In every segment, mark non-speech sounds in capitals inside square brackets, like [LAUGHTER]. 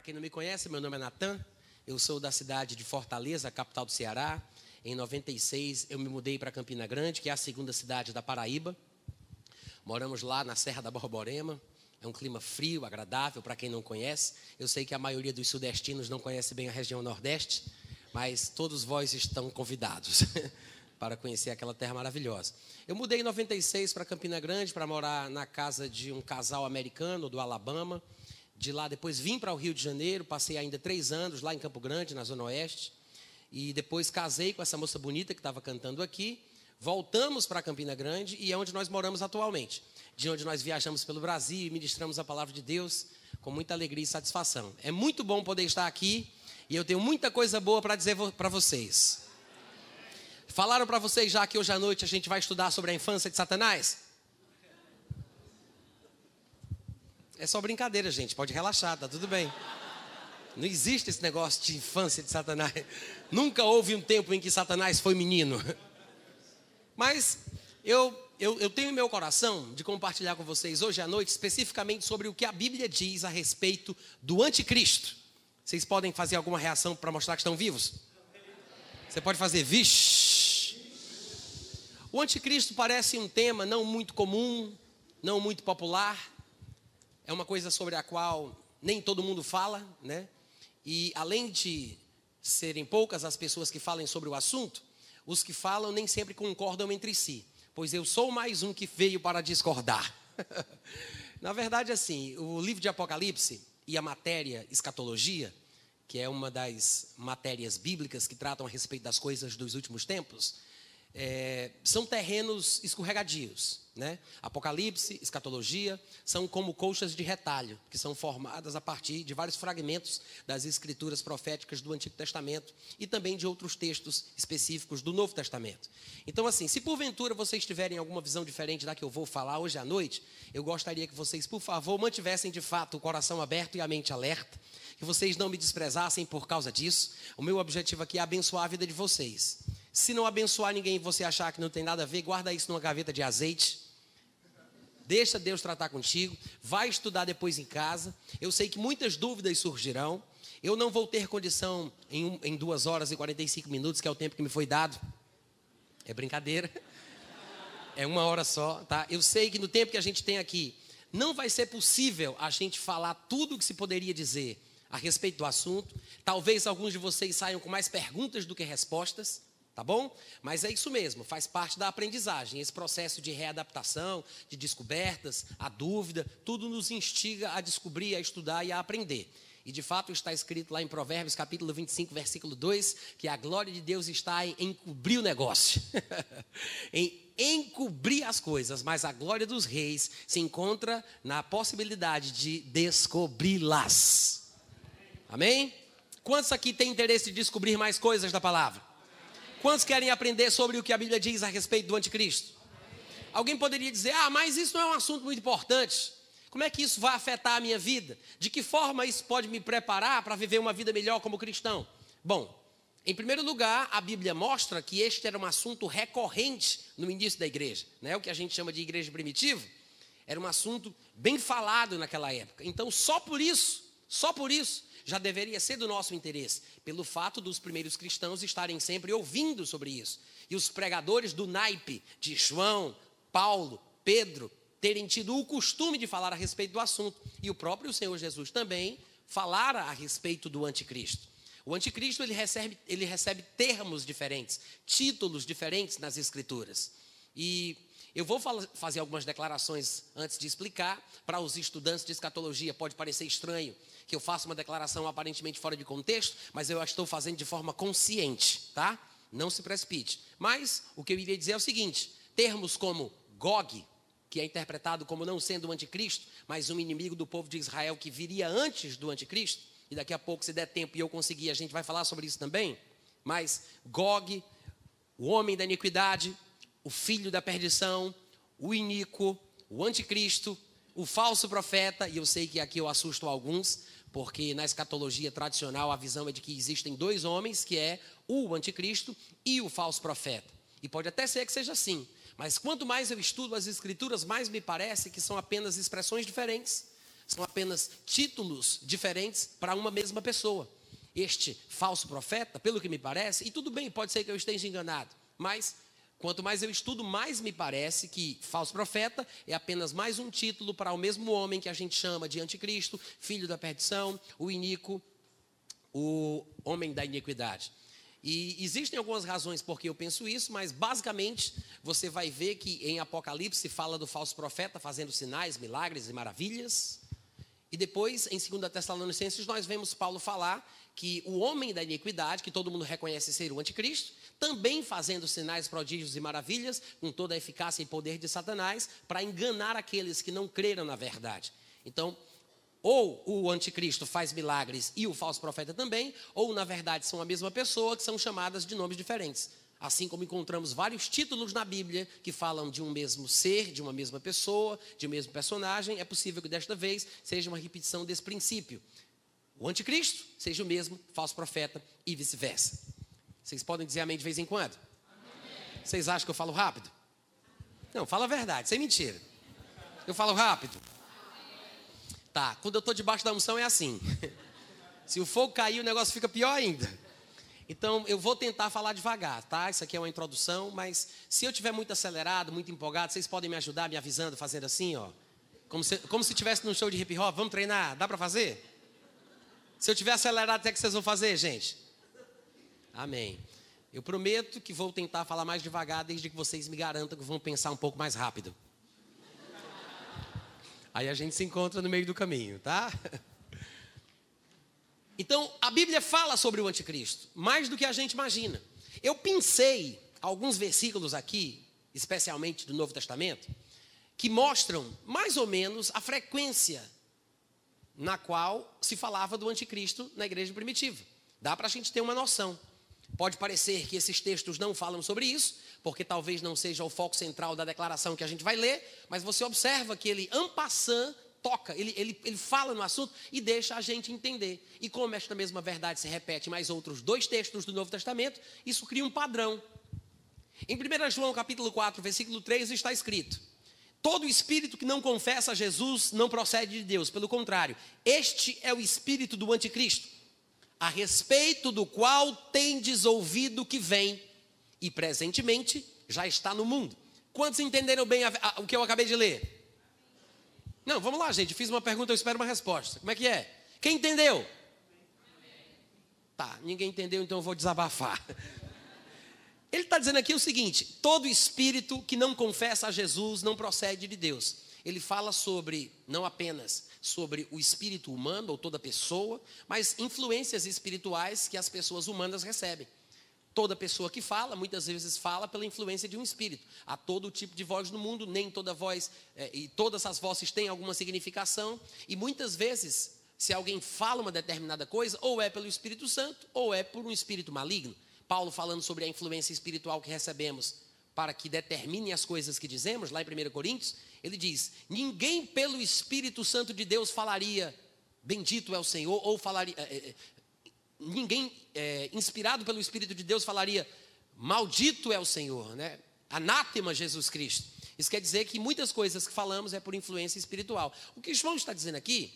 para quem não me conhece, meu nome é Natan. Eu sou da cidade de Fortaleza, capital do Ceará. Em 96 eu me mudei para Campina Grande, que é a segunda cidade da Paraíba. Moramos lá na Serra da Borborema. É um clima frio, agradável para quem não conhece. Eu sei que a maioria dos sudestinos não conhece bem a região Nordeste, mas todos vós estão convidados [LAUGHS] para conhecer aquela terra maravilhosa. Eu mudei em 96 para Campina Grande para morar na casa de um casal americano do Alabama. De lá depois vim para o Rio de Janeiro, passei ainda três anos lá em Campo Grande, na Zona Oeste. E depois casei com essa moça bonita que estava cantando aqui. Voltamos para Campina Grande e é onde nós moramos atualmente. De onde nós viajamos pelo Brasil e ministramos a palavra de Deus com muita alegria e satisfação. É muito bom poder estar aqui e eu tenho muita coisa boa para dizer para vocês. Falaram para vocês já que hoje à noite a gente vai estudar sobre a infância de Satanás? É só brincadeira, gente. Pode relaxar, tá tudo bem. Não existe esse negócio de infância de Satanás. [LAUGHS] Nunca houve um tempo em que Satanás foi menino. [LAUGHS] Mas eu, eu, eu tenho em meu coração de compartilhar com vocês hoje à noite especificamente sobre o que a Bíblia diz a respeito do anticristo. Vocês podem fazer alguma reação para mostrar que estão vivos? Você pode fazer, vixe. O anticristo parece um tema não muito comum, não muito popular é uma coisa sobre a qual nem todo mundo fala, né? E além de serem poucas as pessoas que falem sobre o assunto, os que falam nem sempre concordam entre si, pois eu sou mais um que veio para discordar. [LAUGHS] Na verdade, assim, o livro de Apocalipse e a matéria escatologia, que é uma das matérias bíblicas que tratam a respeito das coisas dos últimos tempos, é, são terrenos escorregadios. Né? Apocalipse, escatologia, são como colchas de retalho, que são formadas a partir de vários fragmentos das escrituras proféticas do Antigo Testamento e também de outros textos específicos do Novo Testamento. Então, assim, se porventura vocês tiverem alguma visão diferente da que eu vou falar hoje à noite, eu gostaria que vocês, por favor, mantivessem de fato o coração aberto e a mente alerta, que vocês não me desprezassem por causa disso. O meu objetivo aqui é abençoar a vida de vocês. Se não abençoar ninguém e você achar que não tem nada a ver, guarda isso numa gaveta de azeite. Deixa Deus tratar contigo. Vai estudar depois em casa. Eu sei que muitas dúvidas surgirão. Eu não vou ter condição em, um, em duas horas e 45 minutos, que é o tempo que me foi dado. É brincadeira. É uma hora só, tá? Eu sei que no tempo que a gente tem aqui, não vai ser possível a gente falar tudo o que se poderia dizer a respeito do assunto. Talvez alguns de vocês saiam com mais perguntas do que respostas. Tá bom? Mas é isso mesmo, faz parte da aprendizagem. Esse processo de readaptação, de descobertas, a dúvida, tudo nos instiga a descobrir, a estudar e a aprender. E de fato está escrito lá em Provérbios, capítulo 25, versículo 2, que a glória de Deus está em encobrir o negócio, [LAUGHS] em encobrir as coisas, mas a glória dos reis se encontra na possibilidade de descobri-las. Amém? Quantos aqui têm interesse de descobrir mais coisas da palavra? Quantos querem aprender sobre o que a Bíblia diz a respeito do anticristo? Alguém poderia dizer: ah, mas isso não é um assunto muito importante. Como é que isso vai afetar a minha vida? De que forma isso pode me preparar para viver uma vida melhor como cristão? Bom, em primeiro lugar, a Bíblia mostra que este era um assunto recorrente no início da igreja, né? o que a gente chama de igreja primitiva. Era um assunto bem falado naquela época. Então, só por isso, só por isso, já deveria ser do nosso interesse, pelo fato dos primeiros cristãos estarem sempre ouvindo sobre isso. E os pregadores do naipe de João, Paulo, Pedro, terem tido o costume de falar a respeito do assunto. E o próprio Senhor Jesus também falara a respeito do anticristo. O anticristo ele recebe, ele recebe termos diferentes, títulos diferentes nas escrituras. E eu vou fazer algumas declarações antes de explicar. Para os estudantes de escatologia, pode parecer estranho que eu faça uma declaração aparentemente fora de contexto, mas eu a estou fazendo de forma consciente, tá? Não se precipite. Mas o que eu iria dizer é o seguinte: termos como Gog, que é interpretado como não sendo o anticristo, mas um inimigo do povo de Israel que viria antes do anticristo, e daqui a pouco, se der tempo e eu conseguir, a gente vai falar sobre isso também. Mas Gog, o homem da iniquidade, o filho da perdição, o iníquo, o anticristo, o falso profeta, e eu sei que aqui eu assusto alguns, porque na escatologia tradicional a visão é de que existem dois homens, que é o anticristo e o falso profeta. E pode até ser que seja assim, mas quanto mais eu estudo as escrituras, mais me parece que são apenas expressões diferentes, São apenas títulos diferentes para uma mesma pessoa. Este falso profeta, pelo que me parece, e tudo bem, pode ser que eu esteja enganado, mas quanto mais eu estudo, mais me parece que falso profeta é apenas mais um título para o mesmo homem que a gente chama de anticristo, filho da perdição, o iníquo, o homem da iniquidade. E existem algumas razões por que eu penso isso, mas basicamente você vai ver que em Apocalipse fala do falso profeta fazendo sinais, milagres e maravilhas. E depois, em 2 Tessalonicenses, nós vemos Paulo falar que o homem da iniquidade, que todo mundo reconhece ser o anticristo, também fazendo sinais, prodígios e maravilhas, com toda a eficácia e poder de Satanás, para enganar aqueles que não creram na verdade. Então, ou o anticristo faz milagres e o falso profeta também, ou na verdade são a mesma pessoa que são chamadas de nomes diferentes. Assim como encontramos vários títulos na Bíblia que falam de um mesmo ser, de uma mesma pessoa, de um mesmo personagem, é possível que desta vez seja uma repetição desse princípio. O anticristo seja o mesmo falso profeta e vice-versa. Vocês podem dizer amém de vez em quando? Amém. Vocês acham que eu falo rápido? Não, fala a verdade, sem mentira. Eu falo rápido. Tá, quando eu estou debaixo da unção é assim. [LAUGHS] Se o fogo cair, o negócio fica pior ainda. Então, eu vou tentar falar devagar, tá? Isso aqui é uma introdução, mas se eu tiver muito acelerado, muito empolgado, vocês podem me ajudar me avisando, fazendo assim, ó. Como se, como se tivesse num show de hip hop. Vamos treinar? Dá para fazer? Se eu tiver acelerado, até que vocês vão fazer, gente? Amém. Eu prometo que vou tentar falar mais devagar, desde que vocês me garantam que vão pensar um pouco mais rápido. Aí a gente se encontra no meio do caminho, tá? [LAUGHS] Então, a Bíblia fala sobre o anticristo, mais do que a gente imagina. Eu pensei alguns versículos aqui, especialmente do Novo Testamento, que mostram mais ou menos a frequência na qual se falava do anticristo na igreja primitiva. Dá para a gente ter uma noção. Pode parecer que esses textos não falam sobre isso, porque talvez não seja o foco central da declaração que a gente vai ler, mas você observa que ele, ampassant, toca, ele, ele, ele fala no assunto e deixa a gente entender. E como esta mesma verdade se repete em mais outros dois textos do Novo Testamento, isso cria um padrão. Em 1 João capítulo 4, versículo 3, está escrito: Todo espírito que não confessa a Jesus não procede de Deus, pelo contrário, este é o espírito do anticristo a respeito do qual tendes ouvido que vem e presentemente já está no mundo. Quantos entenderam bem a, a, o que eu acabei de ler? Não, vamos lá, gente. Fiz uma pergunta, eu espero uma resposta. Como é que é? Quem entendeu? Tá, ninguém entendeu, então eu vou desabafar. Ele está dizendo aqui o seguinte: todo espírito que não confessa a Jesus não procede de Deus. Ele fala sobre não apenas sobre o espírito humano ou toda pessoa, mas influências espirituais que as pessoas humanas recebem. Toda pessoa que fala, muitas vezes fala pela influência de um espírito. Há todo tipo de voz no mundo, nem toda voz, é, e todas as vozes têm alguma significação, e muitas vezes, se alguém fala uma determinada coisa, ou é pelo Espírito Santo, ou é por um espírito maligno. Paulo falando sobre a influência espiritual que recebemos para que determine as coisas que dizemos, lá em 1 Coríntios, ele diz: ninguém pelo Espírito Santo de Deus falaria, bendito é o Senhor, ou falaria, é, ninguém é, inspirado pelo Espírito de Deus falaria, maldito é o Senhor, né? anátema Jesus Cristo. Isso quer dizer que muitas coisas que falamos é por influência espiritual. O que João está dizendo aqui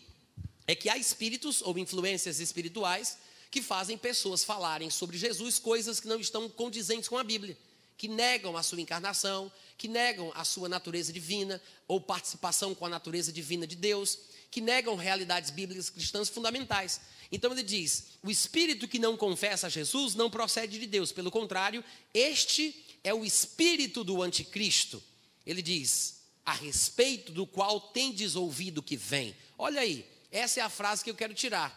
é que há espíritos ou influências espirituais que fazem pessoas falarem sobre Jesus coisas que não estão condizentes com a Bíblia que negam a sua encarnação, que negam a sua natureza divina ou participação com a natureza divina de Deus, que negam realidades bíblicas cristãs fundamentais. Então ele diz: o espírito que não confessa a Jesus não procede de Deus, pelo contrário, este é o espírito do anticristo. Ele diz: a respeito do qual tendes ouvido que vem. Olha aí, essa é a frase que eu quero tirar.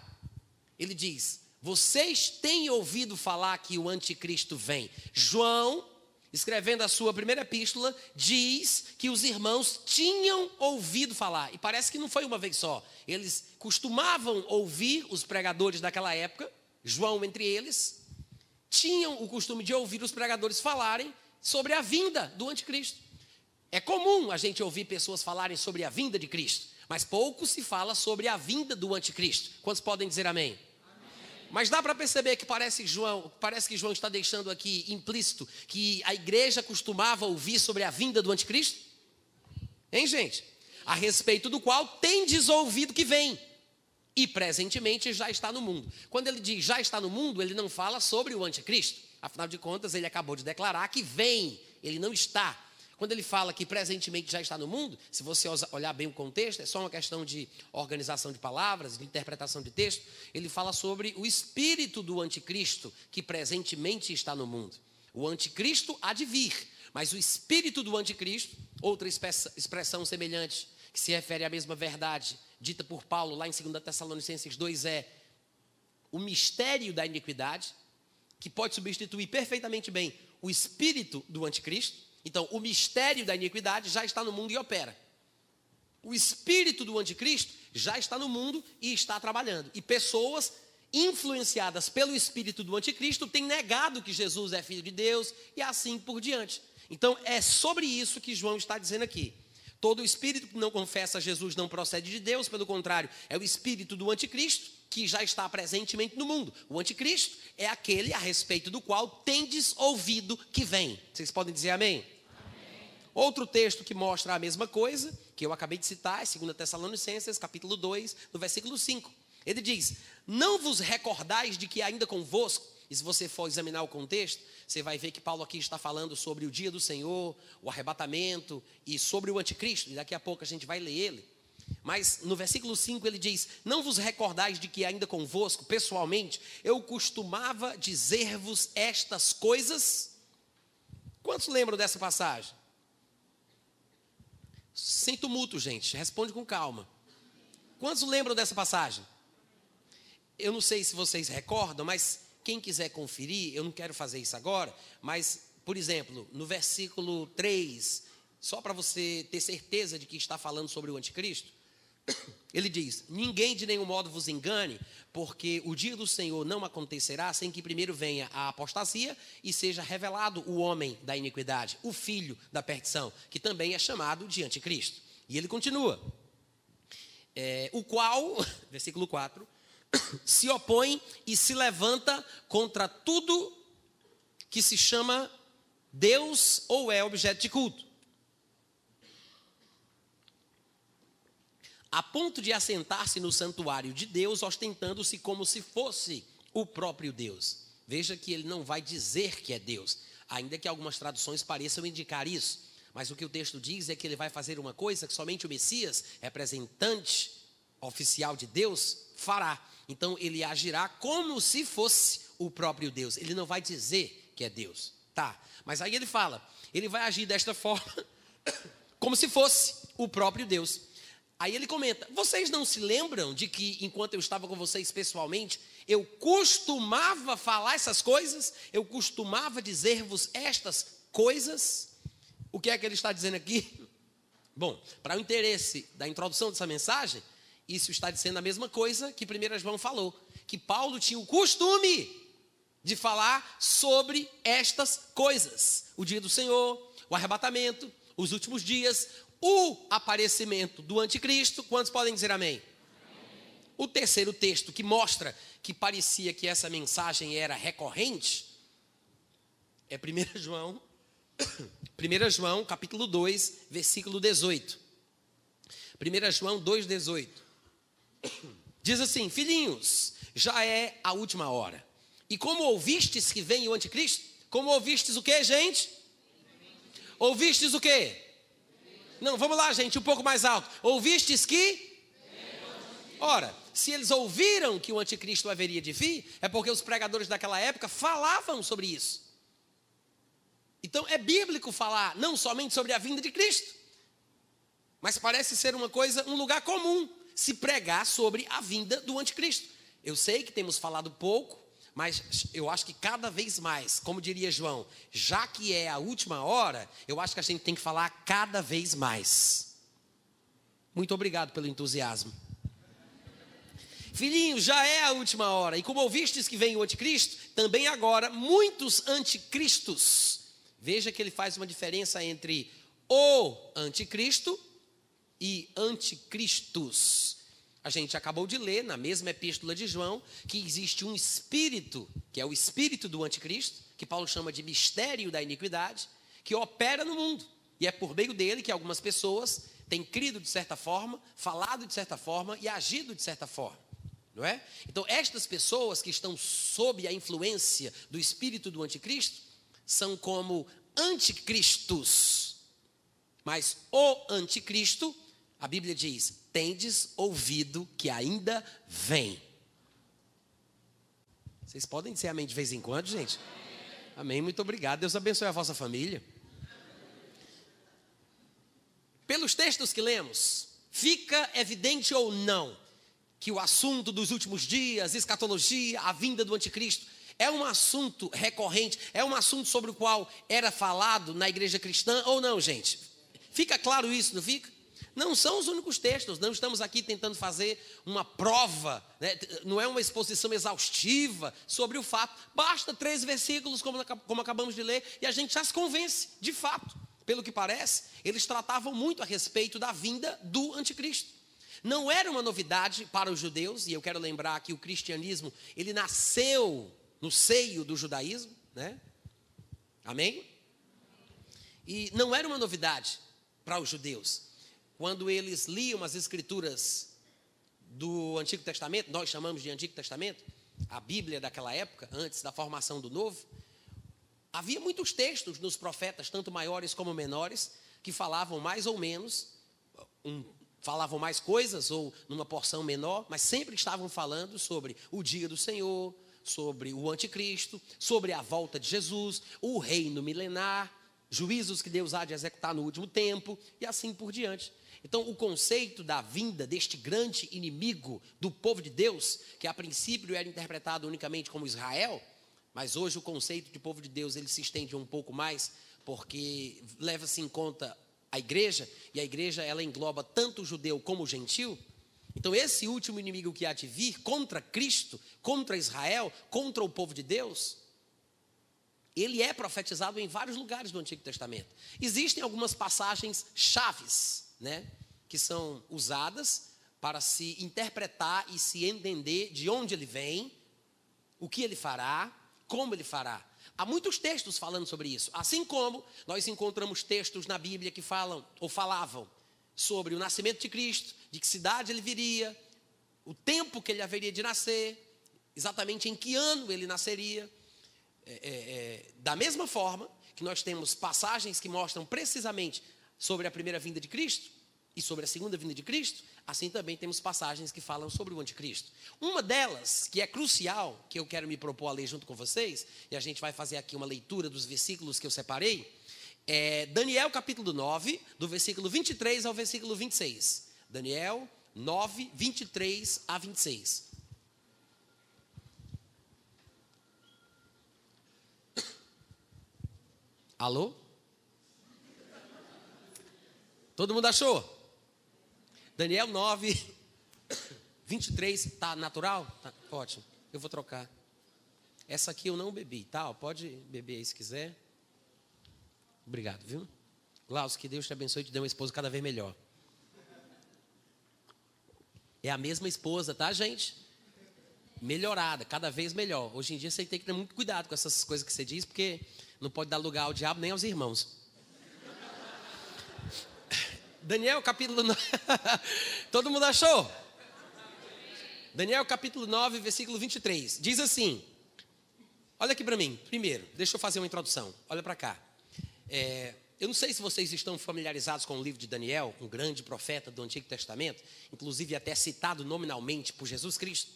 Ele diz: vocês têm ouvido falar que o anticristo vem. João escrevendo a sua primeira epístola, diz que os irmãos tinham ouvido falar. E parece que não foi uma vez só. Eles costumavam ouvir os pregadores daquela época, João entre eles, tinham o costume de ouvir os pregadores falarem sobre a vinda do anticristo. É comum a gente ouvir pessoas falarem sobre a vinda de Cristo, mas pouco se fala sobre a vinda do anticristo. Quantos podem dizer amém? Mas dá para perceber que parece João, parece que João está deixando aqui implícito que a igreja costumava ouvir sobre a vinda do anticristo? Hein, gente? a respeito do qual tendes ouvido que vem e presentemente já está no mundo. Quando ele diz já está no mundo, ele não fala sobre o anticristo. Afinal de contas, ele acabou de declarar que vem, ele não está. Quando ele fala que presentemente já está no mundo, se você olhar bem o contexto, é só uma questão de organização de palavras, de interpretação de texto. Ele fala sobre o espírito do anticristo que presentemente está no mundo. O anticristo há de vir, mas o espírito do anticristo, outra expressão semelhante, que se refere à mesma verdade, dita por Paulo lá em 2 Tessalonicenses 2 é o mistério da iniquidade, que pode substituir perfeitamente bem o espírito do anticristo. Então, o mistério da iniquidade já está no mundo e opera. O espírito do anticristo já está no mundo e está trabalhando. E pessoas influenciadas pelo espírito do anticristo têm negado que Jesus é filho de Deus e assim por diante. Então, é sobre isso que João está dizendo aqui. Todo espírito que não confessa Jesus não procede de Deus, pelo contrário, é o espírito do anticristo que já está presentemente no mundo. O anticristo é aquele a respeito do qual tendes ouvido que vem. Vocês podem dizer amém? Outro texto que mostra a mesma coisa, que eu acabei de citar, é 2 Tessalonicenses, capítulo 2, no versículo 5. Ele diz: Não vos recordais de que ainda convosco e se você for examinar o contexto, você vai ver que Paulo aqui está falando sobre o dia do Senhor, o arrebatamento e sobre o anticristo, e daqui a pouco a gente vai ler ele. Mas no versículo 5 ele diz: Não vos recordais de que ainda convosco, pessoalmente, eu costumava dizer-vos estas coisas? Quantos lembram dessa passagem? Sem tumulto, gente, responde com calma. Quantos lembram dessa passagem? Eu não sei se vocês recordam, mas quem quiser conferir, eu não quero fazer isso agora, mas, por exemplo, no versículo 3, só para você ter certeza de que está falando sobre o anticristo, ele diz: Ninguém de nenhum modo vos engane, porque o dia do Senhor não acontecerá sem que primeiro venha a apostasia e seja revelado o homem da iniquidade, o filho da perdição, que também é chamado de anticristo. E ele continua: é, O qual, [LAUGHS] versículo 4 [CLEARS THROAT] se opõe e se levanta contra tudo que se chama Deus ou é objeto de culto. A ponto de assentar-se no santuário de Deus, ostentando-se como se fosse o próprio Deus. Veja que ele não vai dizer que é Deus, ainda que algumas traduções pareçam indicar isso. Mas o que o texto diz é que ele vai fazer uma coisa que somente o Messias, representante oficial de Deus, fará. Então ele agirá como se fosse o próprio Deus. Ele não vai dizer que é Deus. Tá. Mas aí ele fala, ele vai agir desta forma, [COUGHS] como se fosse o próprio Deus. Aí ele comenta: Vocês não se lembram de que enquanto eu estava com vocês pessoalmente, eu costumava falar essas coisas? Eu costumava dizer-vos estas coisas? O que é que ele está dizendo aqui? [LAUGHS] Bom, para o interesse da introdução dessa mensagem, isso está dizendo a mesma coisa que 1 João falou, que Paulo tinha o costume de falar sobre estas coisas: o dia do Senhor, o arrebatamento, os últimos dias, o aparecimento do anticristo. Quantos podem dizer amém? O terceiro texto que mostra que parecia que essa mensagem era recorrente é 1 [LAUGHS] João, 1 João, capítulo 2, versículo 18. 1 João 2,18. Diz assim: Filhinhos, já é a última hora. E como ouvistes que vem o anticristo? Como ouvistes o que, gente? Ouvistes o que? Não, vamos lá, gente, um pouco mais alto. Ouvistes que? Ora, se eles ouviram que o anticristo haveria de vir, é porque os pregadores daquela época falavam sobre isso. Então é bíblico falar não somente sobre a vinda de Cristo, mas parece ser uma coisa, um lugar comum se pregar sobre a vinda do anticristo. Eu sei que temos falado pouco, mas eu acho que cada vez mais, como diria João, já que é a última hora, eu acho que a gente tem que falar cada vez mais. Muito obrigado pelo entusiasmo. Filhinho, já é a última hora, e como ouvistes que vem o anticristo, também agora muitos anticristos. Veja que ele faz uma diferença entre o anticristo e anticristos. A gente acabou de ler na mesma epístola de João que existe um espírito, que é o espírito do anticristo, que Paulo chama de mistério da iniquidade, que opera no mundo. E é por meio dele que algumas pessoas tem crido de certa forma, falado de certa forma e agido de certa forma. Não é? Então, estas pessoas que estão sob a influência do espírito do anticristo são como anticristos. Mas o anticristo, a Bíblia diz: tendes ouvido que ainda vem. Vocês podem dizer amém de vez em quando, gente? Amém, muito obrigado. Deus abençoe a vossa família. Pelos textos que lemos, fica evidente ou não que o assunto dos últimos dias, escatologia, a vinda do anticristo, é um assunto recorrente, é um assunto sobre o qual era falado na igreja cristã ou não, gente? Fica claro isso, não fica? Não são os únicos textos, não estamos aqui tentando fazer uma prova, né? não é uma exposição exaustiva sobre o fato. Basta três versículos, como, como acabamos de ler, e a gente já se convence, de fato pelo que parece, eles tratavam muito a respeito da vinda do anticristo. Não era uma novidade para os judeus, e eu quero lembrar que o cristianismo, ele nasceu no seio do judaísmo, né? Amém? E não era uma novidade para os judeus. Quando eles liam as escrituras do Antigo Testamento, nós chamamos de Antigo Testamento, a Bíblia daquela época, antes da formação do Novo, Havia muitos textos nos profetas, tanto maiores como menores, que falavam mais ou menos, um, falavam mais coisas ou numa porção menor, mas sempre estavam falando sobre o dia do Senhor, sobre o anticristo, sobre a volta de Jesus, o reino milenar, juízos que Deus há de executar no último tempo e assim por diante. Então, o conceito da vinda deste grande inimigo do povo de Deus, que a princípio era interpretado unicamente como Israel, mas hoje o conceito de povo de Deus ele se estende um pouco mais, porque leva-se em conta a igreja, e a igreja ela engloba tanto o judeu como o gentil. Então, esse último inimigo que há de vir contra Cristo, contra Israel, contra o povo de Deus, ele é profetizado em vários lugares do Antigo Testamento. Existem algumas passagens chaves, né, que são usadas para se interpretar e se entender de onde ele vem, o que ele fará como ele fará. Há muitos textos falando sobre isso. Assim como nós encontramos textos na Bíblia que falam ou falavam sobre o nascimento de Cristo, de que cidade ele viria, o tempo que ele haveria de nascer, exatamente em que ano ele nasceria. É, é, é, da mesma forma que nós temos passagens que mostram precisamente sobre a primeira vinda de Cristo e sobre a segunda vinda de Cristo, Assim também temos passagens que falam sobre o anticristo. Uma delas, que é crucial, que eu quero me propor a ler junto com vocês, e a gente vai fazer aqui uma leitura dos versículos que eu separei, é Daniel capítulo 9, do versículo 23 ao versículo 26. Daniel 9, 23 a 26. Alô? Todo mundo achou? Daniel 9, 23, [COUGHS] tá natural? Tá, ótimo, eu vou trocar. Essa aqui eu não bebi, tá? Pode beber aí se quiser. Obrigado, viu? Klaus, que Deus te abençoe e te dê uma esposa cada vez melhor. É a mesma esposa, tá, gente? Melhorada, cada vez melhor. Hoje em dia você tem que ter muito cuidado com essas coisas que você diz, porque não pode dar lugar ao diabo nem aos irmãos. Daniel capítulo 9. [LAUGHS] Todo mundo achou? Daniel capítulo 9, versículo 23. Diz assim: Olha aqui para mim. Primeiro, deixa eu fazer uma introdução. Olha para cá. É, eu não sei se vocês estão familiarizados com o livro de Daniel, um grande profeta do Antigo Testamento, inclusive até citado nominalmente por Jesus Cristo.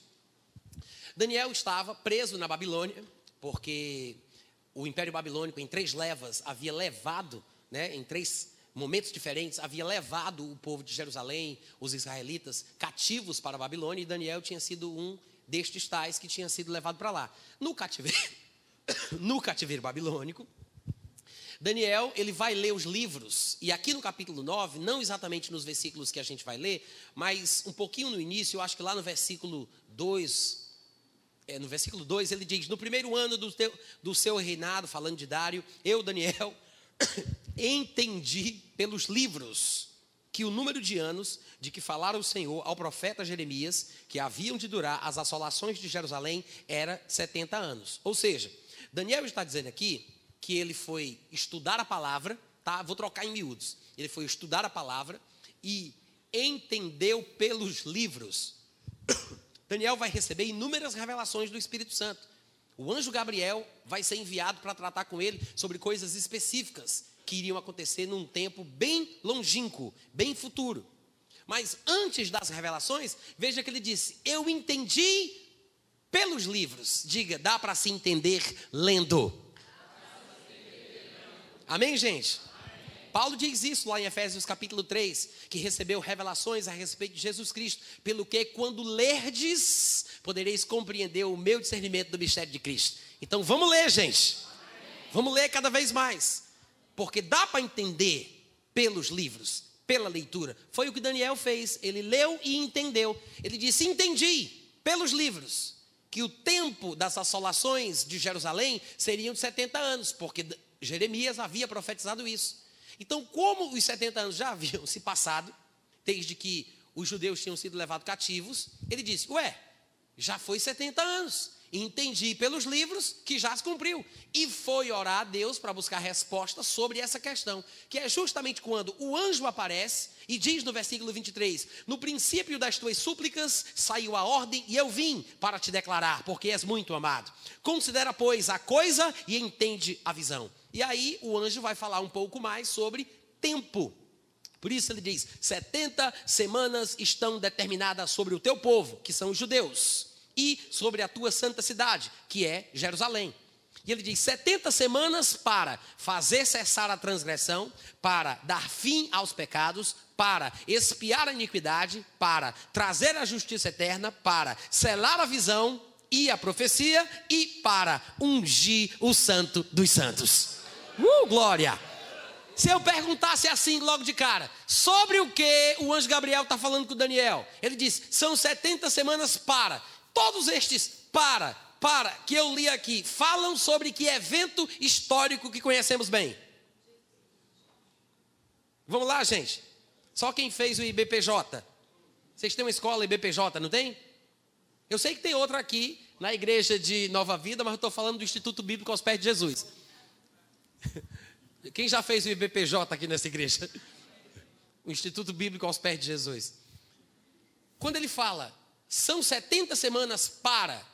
Daniel estava preso na Babilônia, porque o Império Babilônico, em três levas, havia levado, né, em três momentos diferentes, havia levado o povo de Jerusalém, os israelitas, cativos para a Babilônia, e Daniel tinha sido um destes tais que tinha sido levado para lá. No cativeiro, [COUGHS] no cativeiro babilônico, Daniel, ele vai ler os livros, e aqui no capítulo 9, não exatamente nos versículos que a gente vai ler, mas um pouquinho no início, eu acho que lá no versículo 2, é, no versículo 2, ele diz: No primeiro ano do, teu, do seu reinado, falando de Dário, eu, Daniel, [COUGHS] entendi pelos livros que o número de anos de que falara o Senhor ao profeta Jeremias, que haviam de durar as assolações de Jerusalém, era 70 anos. Ou seja, Daniel está dizendo aqui que ele foi estudar a palavra, tá? Vou trocar em miúdos. Ele foi estudar a palavra e entendeu pelos livros. [COUGHS] Daniel vai receber inúmeras revelações do Espírito Santo. O anjo Gabriel vai ser enviado para tratar com ele sobre coisas específicas que iriam acontecer num tempo bem longínquo, bem futuro. Mas antes das revelações, veja que ele disse: Eu entendi pelos livros. Diga, dá para se entender lendo. Amém, gente? Paulo diz isso lá em Efésios capítulo 3, que recebeu revelações a respeito de Jesus Cristo, pelo que quando lerdes, podereis compreender o meu discernimento do mistério de Cristo. Então vamos ler, gente. Vamos ler cada vez mais. Porque dá para entender pelos livros, pela leitura. Foi o que Daniel fez. Ele leu e entendeu. Ele disse: Entendi pelos livros que o tempo das assolações de Jerusalém seriam de 70 anos, porque Jeremias havia profetizado isso. Então, como os 70 anos já haviam se passado, desde que os judeus tinham sido levados cativos, ele disse: Ué, já foi 70 anos. Entendi pelos livros que já se cumpriu. E foi orar a Deus para buscar resposta sobre essa questão, que é justamente quando o anjo aparece e diz no versículo 23: No princípio das tuas súplicas saiu a ordem e eu vim para te declarar, porque és muito amado. Considera, pois, a coisa e entende a visão. E aí o anjo vai falar um pouco mais sobre tempo. Por isso ele diz: 70 semanas estão determinadas sobre o teu povo, que são os judeus, e sobre a tua santa cidade, que é Jerusalém. E ele diz: 70 semanas para fazer cessar a transgressão, para dar fim aos pecados, para expiar a iniquidade, para trazer a justiça eterna, para selar a visão e a profecia e para ungir o santo dos santos. Uh, glória! Se eu perguntasse assim logo de cara, sobre o que o anjo Gabriel está falando com Daniel, ele diz: são 70 semanas para. Todos estes para, para, que eu li aqui, falam sobre que evento histórico que conhecemos bem. Vamos lá, gente. Só quem fez o IBPJ. Vocês têm uma escola IBPJ, não tem? Eu sei que tem outra aqui na igreja de Nova Vida, mas eu estou falando do Instituto Bíblico aos pés de Jesus. [LAUGHS] Quem já fez o IBPJ aqui nessa igreja? [LAUGHS] O Instituto Bíblico aos pés de Jesus. Quando ele fala, são 70 semanas para,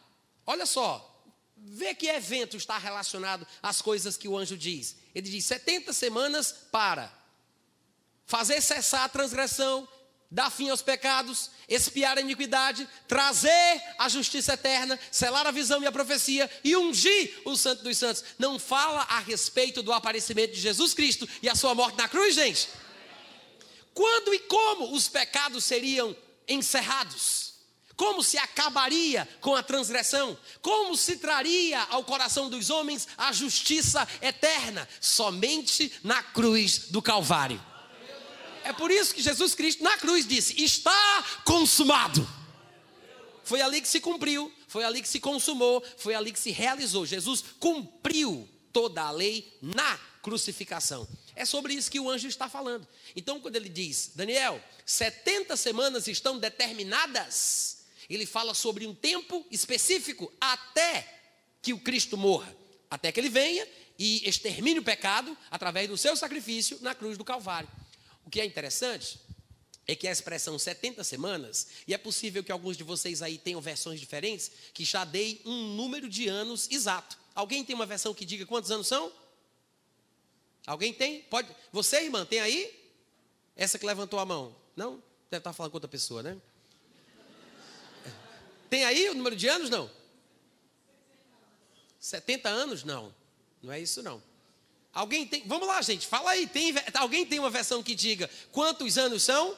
olha só, vê que evento está relacionado às coisas que o anjo diz. Ele diz 70 semanas para fazer cessar a transgressão, dar fim aos pecados, expiar a iniquidade, trazer a justiça eterna, selar a visão e a profecia e ungir o Santo dos Santos. Não fala a respeito do aparecimento de Jesus Cristo e a sua morte na cruz, gente? Quando e como os pecados seriam encerrados? Como se acabaria com a transgressão? Como se traria ao coração dos homens a justiça eterna? Somente na cruz do Calvário. É por isso que Jesus Cristo na cruz disse: Está consumado. Foi ali que se cumpriu, foi ali que se consumou, foi ali que se realizou. Jesus cumpriu toda a lei na crucificação. É sobre isso que o anjo está falando. Então, quando ele diz, Daniel, 70 semanas estão determinadas, ele fala sobre um tempo específico até que o Cristo morra, até que ele venha e extermine o pecado através do seu sacrifício na cruz do Calvário. O que é interessante é que a expressão 70 semanas, e é possível que alguns de vocês aí tenham versões diferentes, que já dei um número de anos exato. Alguém tem uma versão que diga quantos anos são? Alguém tem? Pode. Você, irmã, tem aí? Essa que levantou a mão. Não? Deve estar falando com outra pessoa, né? Tem aí o número de anos? Não. 70 anos? Não. Não é isso, não. Alguém tem. Vamos lá, gente, fala aí. Tem, alguém tem uma versão que diga quantos anos são?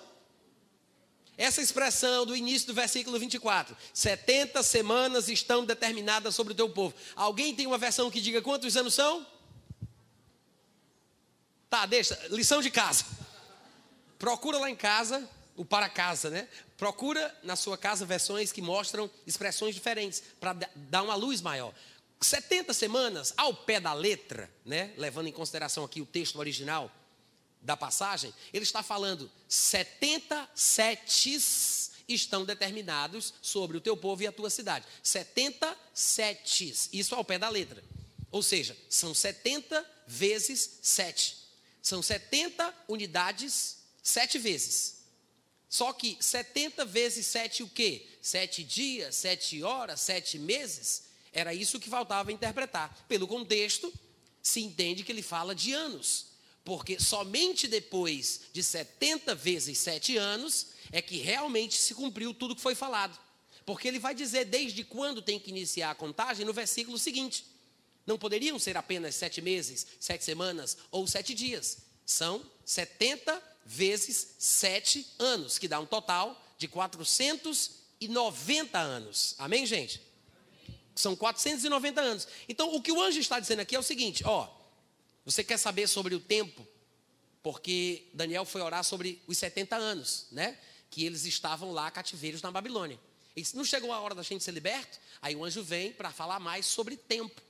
Essa expressão do início do versículo 24: 70 semanas estão determinadas sobre o teu povo. Alguém tem uma versão que diga quantos anos são? Tá, deixa. Lição de casa. Procura lá em casa, o para casa, né? Procura na sua casa versões que mostram expressões diferentes, para dar uma luz maior. 70 semanas, ao pé da letra, né, levando em consideração aqui o texto original da passagem, ele está falando 70 setes estão determinados sobre o teu povo e a tua cidade. 70 setes, isso ao pé da letra. Ou seja, são 70 vezes 7. São 70 unidades, 7 vezes. Só que 70 vezes 7 o quê? Sete dias, sete horas, sete meses? Era isso que faltava interpretar. Pelo contexto, se entende que ele fala de anos. Porque somente depois de 70 vezes 7 anos é que realmente se cumpriu tudo que foi falado. Porque ele vai dizer desde quando tem que iniciar a contagem no versículo seguinte. Não poderiam ser apenas sete meses, sete semanas ou sete dias. São 70 vezes sete anos, que dá um total de 490 anos. Amém, gente? São 490 anos. Então, o que o anjo está dizendo aqui é o seguinte: ó, você quer saber sobre o tempo? Porque Daniel foi orar sobre os 70 anos, né? Que eles estavam lá cativeiros na Babilônia. E não chegou a hora da gente ser liberto? Aí o anjo vem para falar mais sobre tempo.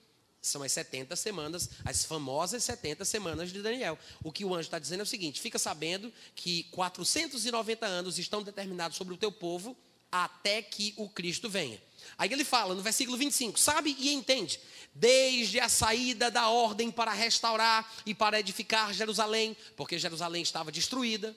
São as 70 semanas, as famosas 70 semanas de Daniel. O que o anjo está dizendo é o seguinte: fica sabendo que 490 anos estão determinados sobre o teu povo até que o Cristo venha. Aí ele fala no versículo 25: sabe e entende, desde a saída da ordem para restaurar e para edificar Jerusalém, porque Jerusalém estava destruída,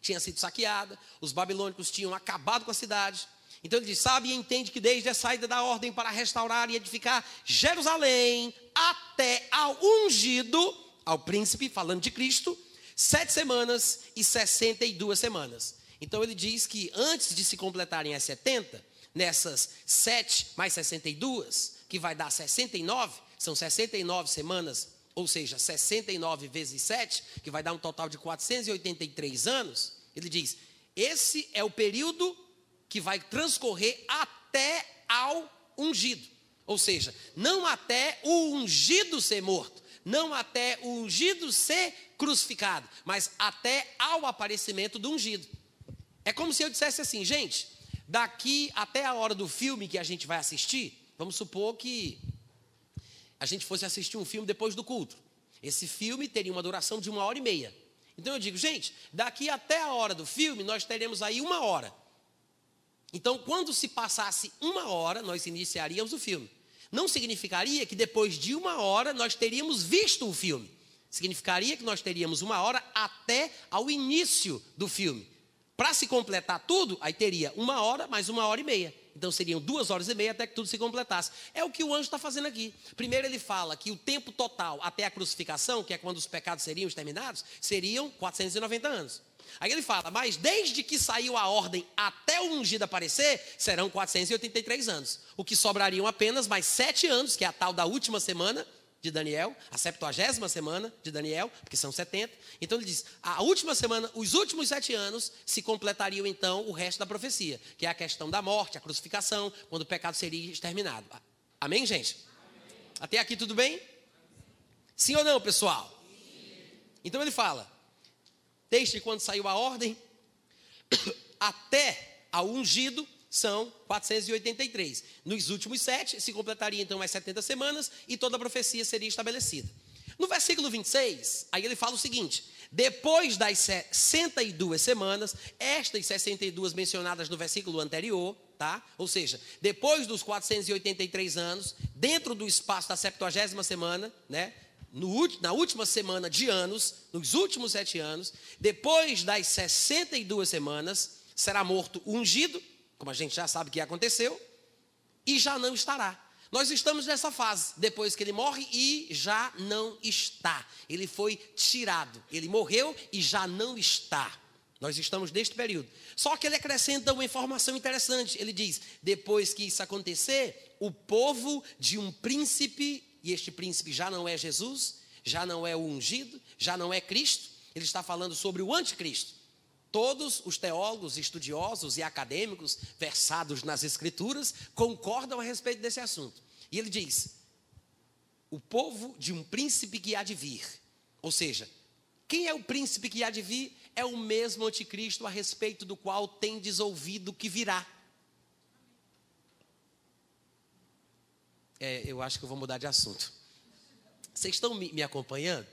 tinha sido saqueada, os babilônicos tinham acabado com a cidade então ele diz: sabe e entende que desde a saída da ordem para restaurar e edificar Jerusalém até ao ungido, ao príncipe, falando de Cristo, sete semanas e sessenta e duas semanas. Então ele diz que antes de se completarem as 70, nessas sete mais 62, que vai dar 69, são 69 semanas, ou seja, 69 vezes 7, que vai dar um total de 483 anos. Ele diz: esse é o período que vai transcorrer até ao ungido. Ou seja, não até o ungido ser morto, não até o ungido ser crucificado, mas até ao aparecimento do ungido. É como se eu dissesse assim, gente, daqui até a hora do filme que a gente vai assistir, vamos supor que a gente fosse assistir um filme depois do culto. Esse filme teria uma duração de uma hora e meia. Então eu digo, gente, daqui até a hora do filme, nós teremos aí uma hora. Então, quando se passasse uma hora, nós iniciaríamos o filme. Não significaria que depois de uma hora nós teríamos visto o filme. Significaria que nós teríamos uma hora até ao início do filme. Para se completar tudo, aí teria uma hora mais uma hora e meia. Então seriam duas horas e meia até que tudo se completasse. É o que o anjo está fazendo aqui. Primeiro ele fala que o tempo total até a crucificação, que é quando os pecados seriam exterminados, seriam 490 anos. Aí ele fala, mas desde que saiu a ordem até o ungido aparecer, serão 483 anos. O que sobrariam apenas mais sete anos, que é a tal da última semana de Daniel, a septuagésima semana de Daniel, porque são 70. Então ele diz, a última semana, os últimos sete anos, se completariam então o resto da profecia, que é a questão da morte, a crucificação, quando o pecado seria exterminado. Amém, gente? Amém. Até aqui tudo bem? Sim ou não, pessoal? Sim. Então ele fala, desde quando saiu a ordem [COUGHS] até ao ungido, são 483. Nos últimos sete, se completaria então as 70 semanas e toda a profecia seria estabelecida. No versículo 26, aí ele fala o seguinte: depois das 62 semanas, estas 62 mencionadas no versículo anterior, tá? Ou seja, depois dos 483 anos, dentro do espaço da 70 semana, né? No, na última semana de anos, nos últimos sete anos, depois das 62 semanas, será morto ungido, como a gente já sabe que aconteceu, e já não estará. Nós estamos nessa fase, depois que ele morre e já não está. Ele foi tirado, ele morreu e já não está. Nós estamos neste período. Só que ele acrescenta uma informação interessante. Ele diz: depois que isso acontecer, o povo de um príncipe e este príncipe já não é Jesus, já não é o ungido, já não é Cristo, ele está falando sobre o anticristo. Todos os teólogos, estudiosos e acadêmicos versados nas Escrituras concordam a respeito desse assunto. E ele diz: o povo de um príncipe que há de vir. Ou seja, quem é o príncipe que há de vir? É o mesmo anticristo a respeito do qual tendes ouvido que virá. É, eu acho que eu vou mudar de assunto. Vocês estão me, me acompanhando?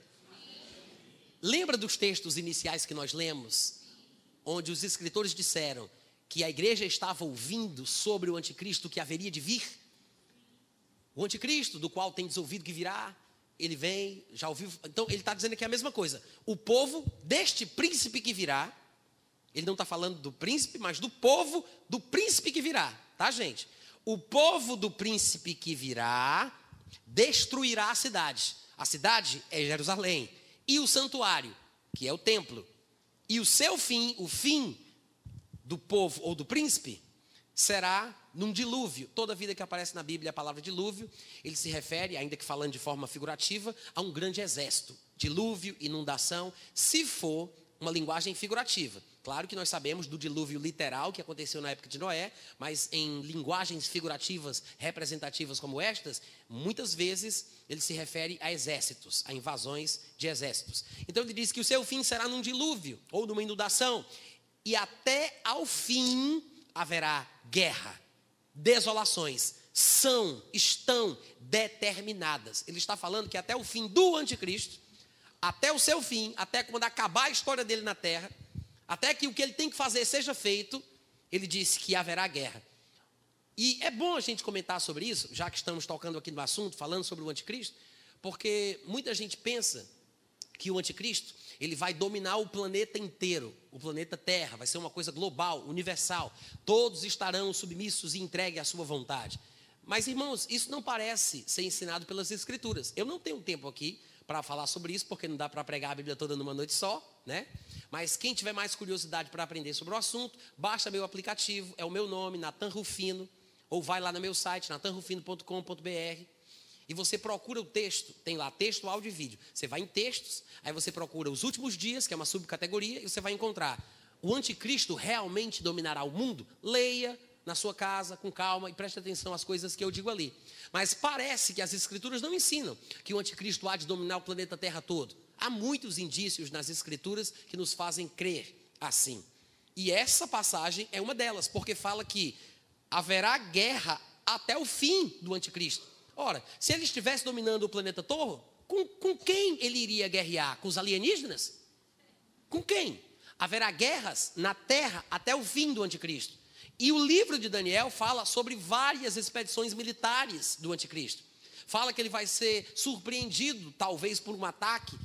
Lembra dos textos iniciais que nós lemos, onde os escritores disseram que a igreja estava ouvindo sobre o anticristo que haveria de vir? O anticristo, do qual tem ouvido que virá, ele vem, já ouviu. Então, ele está dizendo aqui a mesma coisa. O povo deste príncipe que virá, Ele não está falando do príncipe, mas do povo do príncipe que virá, tá, gente? O povo do príncipe que virá destruirá a cidade. A cidade é Jerusalém. E o santuário, que é o templo. E o seu fim, o fim do povo ou do príncipe, será num dilúvio. Toda vida que aparece na Bíblia a palavra dilúvio, ele se refere, ainda que falando de forma figurativa, a um grande exército. Dilúvio, inundação, se for uma linguagem figurativa. Claro que nós sabemos do dilúvio literal que aconteceu na época de Noé, mas em linguagens figurativas representativas como estas, muitas vezes ele se refere a exércitos, a invasões de exércitos. Então ele diz que o seu fim será num dilúvio ou numa inundação, e até ao fim haverá guerra desolações são, estão determinadas. Ele está falando que até o fim do anticristo, até o seu fim, até quando acabar a história dele na terra, até que o que ele tem que fazer seja feito, ele disse que haverá guerra. E é bom a gente comentar sobre isso, já que estamos tocando aqui no assunto, falando sobre o anticristo, porque muita gente pensa que o anticristo ele vai dominar o planeta inteiro, o planeta Terra, vai ser uma coisa global, universal. Todos estarão submissos e entregues à sua vontade. Mas, irmãos, isso não parece ser ensinado pelas Escrituras. Eu não tenho tempo aqui para falar sobre isso, porque não dá para pregar a Bíblia toda numa noite só, né? Mas quem tiver mais curiosidade para aprender sobre o assunto, baixa meu aplicativo, é o meu nome, Natan Rufino, ou vai lá no meu site, natanrufino.com.br e você procura o texto, tem lá texto, áudio e vídeo. Você vai em textos, aí você procura os últimos dias, que é uma subcategoria, e você vai encontrar o anticristo realmente dominará o mundo? Leia na sua casa com calma e preste atenção às coisas que eu digo ali. Mas parece que as escrituras não ensinam que o anticristo há de dominar o planeta Terra todo. Há muitos indícios nas escrituras que nos fazem crer assim. E essa passagem é uma delas, porque fala que haverá guerra até o fim do anticristo. Ora, se ele estivesse dominando o planeta Torre, com, com quem ele iria guerrear? Com os alienígenas? Com quem? Haverá guerras na terra até o fim do anticristo. E o livro de Daniel fala sobre várias expedições militares do anticristo. Fala que ele vai ser surpreendido, talvez, por um ataque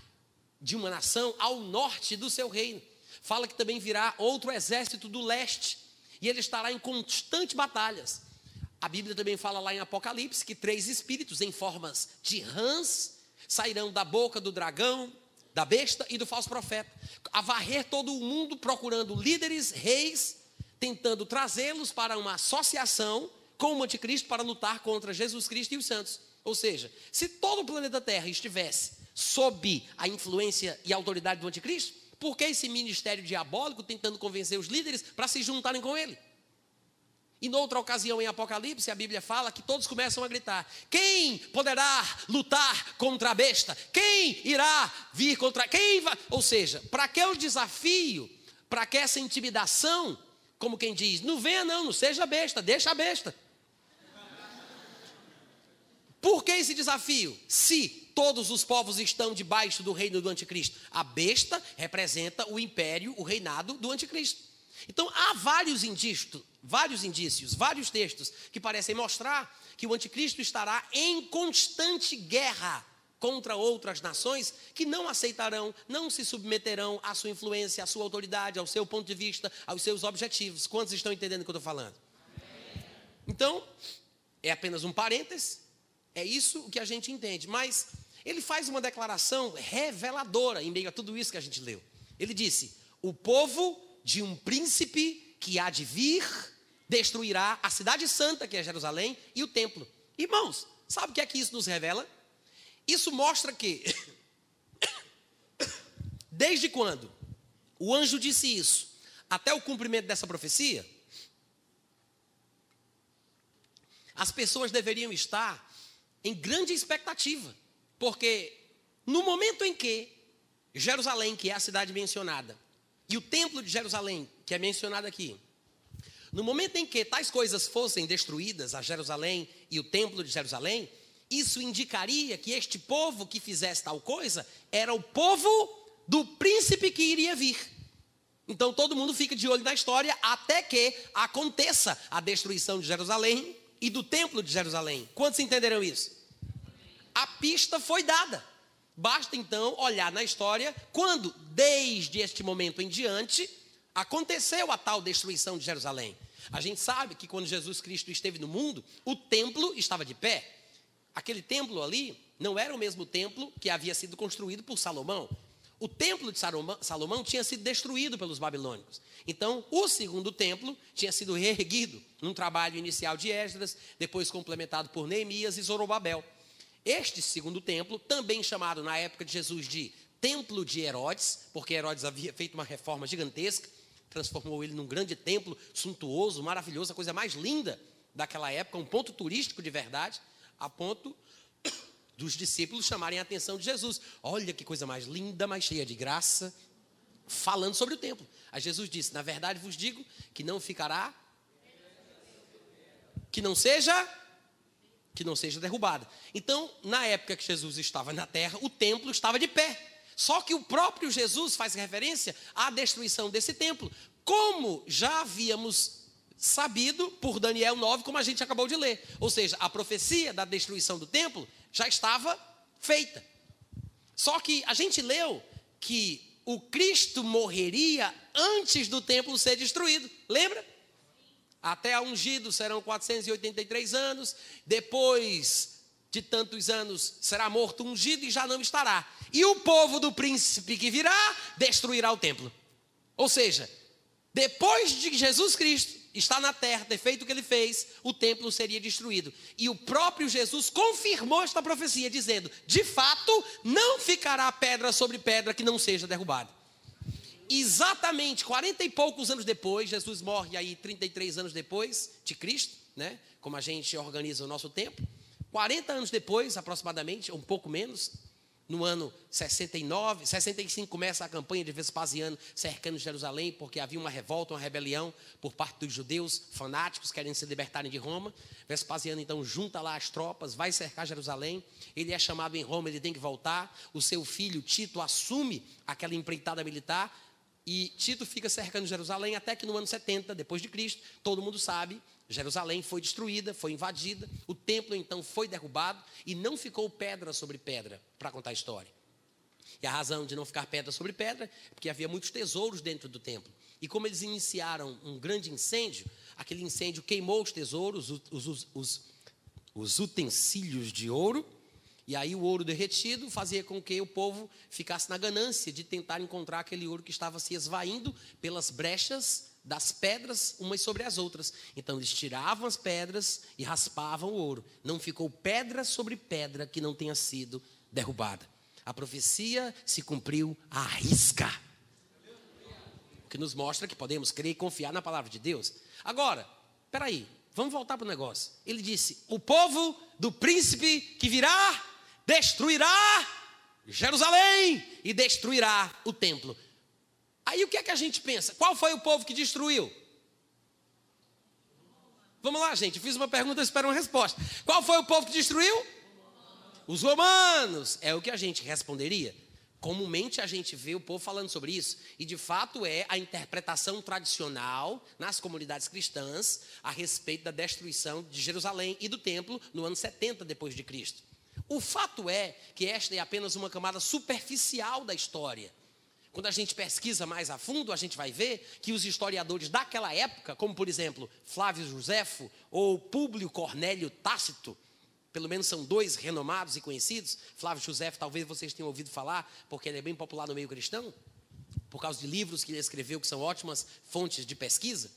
de uma nação ao norte do seu reino. Fala que também virá outro exército do leste. E ele estará em constantes batalhas. A Bíblia também fala lá em Apocalipse que três espíritos em formas de rãs sairão da boca do dragão, da besta e do falso profeta, a varrer todo o mundo procurando líderes, reis, tentando trazê-los para uma associação com o anticristo para lutar contra Jesus Cristo e os santos. Ou seja, se todo o planeta Terra estivesse sob a influência e autoridade do anticristo, por que esse ministério diabólico tentando convencer os líderes para se juntarem com ele? E noutra ocasião em Apocalipse, a Bíblia fala que todos começam a gritar: Quem poderá lutar contra a besta? Quem irá vir contra. Quem. Ou seja, para que o desafio, para que essa intimidação, como quem diz: Não venha, não, não seja besta, deixa a besta. Por que esse desafio? Se todos os povos estão debaixo do reino do anticristo, a besta representa o império, o reinado do anticristo. Então há vários indícios, vários indícios, vários textos que parecem mostrar que o anticristo estará em constante guerra contra outras nações que não aceitarão, não se submeterão à sua influência, à sua autoridade, ao seu ponto de vista, aos seus objetivos. Quantos estão entendendo o que eu estou falando? Então, é apenas um parênteses, é isso o que a gente entende, mas ele faz uma declaração reveladora em meio a tudo isso que a gente leu. Ele disse: O povo de um príncipe que há de vir, destruirá a cidade santa, que é Jerusalém, e o templo. Irmãos, sabe o que é que isso nos revela? Isso mostra que, [COUGHS] desde quando o anjo disse isso, até o cumprimento dessa profecia, as pessoas deveriam estar em grande expectativa, porque no momento em que Jerusalém, que é a cidade mencionada, e o templo de Jerusalém, que é mencionado aqui, no momento em que tais coisas fossem destruídas, a Jerusalém e o templo de Jerusalém, isso indicaria que este povo que fizesse tal coisa era o povo do príncipe que iria vir. Então todo mundo fica de olho na história até que aconteça a destruição de Jerusalém e do templo de Jerusalém. Quantos entenderam isso? A pista foi dada. Basta então olhar na história quando, desde este momento em diante, aconteceu a tal destruição de Jerusalém. A gente sabe que quando Jesus Cristo esteve no mundo, o templo estava de pé. Aquele templo ali não era o mesmo templo que havia sido construído por Salomão. O templo de Salomão tinha sido destruído pelos babilônicos. Então, o segundo templo tinha sido reerguido num trabalho inicial de Esdras, depois complementado por Neemias e Zorobabel. Este segundo templo, também chamado na época de Jesus de Templo de Herodes, porque Herodes havia feito uma reforma gigantesca, transformou ele num grande templo suntuoso, maravilhoso, a coisa mais linda daquela época, um ponto turístico de verdade, a ponto dos discípulos chamarem a atenção de Jesus. Olha que coisa mais linda, mais cheia de graça, falando sobre o templo. Aí Jesus disse: Na verdade vos digo que não ficará, que não seja, que não seja derrubada. Então, na época que Jesus estava na terra, o templo estava de pé. Só que o próprio Jesus faz referência à destruição desse templo, como já havíamos sabido por Daniel 9, como a gente acabou de ler. Ou seja, a profecia da destruição do templo já estava feita. Só que a gente leu que o Cristo morreria antes do templo ser destruído. Lembra? Até a ungido serão 483 anos, depois de tantos anos será morto ungido e já não estará. E o povo do príncipe que virá destruirá o templo. Ou seja, depois de Jesus Cristo estar na terra, ter feito o que ele fez, o templo seria destruído. E o próprio Jesus confirmou esta profecia, dizendo: de fato, não ficará pedra sobre pedra que não seja derrubada. Exatamente 40 e poucos anos depois, Jesus morre aí 33 anos depois de Cristo, né? Como a gente organiza o nosso tempo. 40 anos depois, aproximadamente, um pouco menos, no ano 69, 65 começa a campanha de Vespasiano cercando Jerusalém, porque havia uma revolta, uma rebelião por parte dos judeus fanáticos querendo se libertarem de Roma. Vespasiano então junta lá as tropas, vai cercar Jerusalém. Ele é chamado em Roma, ele tem que voltar. O seu filho Tito assume aquela empreitada militar e Tito fica cercando Jerusalém até que no ano 70 depois de Cristo, todo mundo sabe, Jerusalém foi destruída, foi invadida, o templo então foi derrubado e não ficou pedra sobre pedra para contar a história. E a razão de não ficar pedra sobre pedra é porque havia muitos tesouros dentro do templo. E como eles iniciaram um grande incêndio, aquele incêndio queimou os tesouros, os, os, os, os utensílios de ouro, e aí o ouro derretido fazia com que o povo ficasse na ganância de tentar encontrar aquele ouro que estava se esvaindo pelas brechas das pedras umas sobre as outras. Então eles tiravam as pedras e raspavam o ouro. Não ficou pedra sobre pedra que não tenha sido derrubada. A profecia se cumpriu à risca. O que nos mostra que podemos crer e confiar na palavra de Deus. Agora, peraí, vamos voltar para o negócio. Ele disse: O povo do príncipe que virá destruirá Jerusalém e destruirá o templo. Aí o que é que a gente pensa? Qual foi o povo que destruiu? Vamos lá, gente. fiz uma pergunta, espero uma resposta. Qual foi o povo que destruiu? Os romanos. É o que a gente responderia. Comumente a gente vê o povo falando sobre isso, e de fato é a interpretação tradicional nas comunidades cristãs a respeito da destruição de Jerusalém e do templo no ano 70 depois de Cristo. O fato é que esta é apenas uma camada superficial da história. Quando a gente pesquisa mais a fundo, a gente vai ver que os historiadores daquela época, como por exemplo Flávio Josefo ou Públio Cornélio Tácito, pelo menos são dois renomados e conhecidos. Flávio Josefo, talvez vocês tenham ouvido falar, porque ele é bem popular no meio cristão, por causa de livros que ele escreveu, que são ótimas fontes de pesquisa.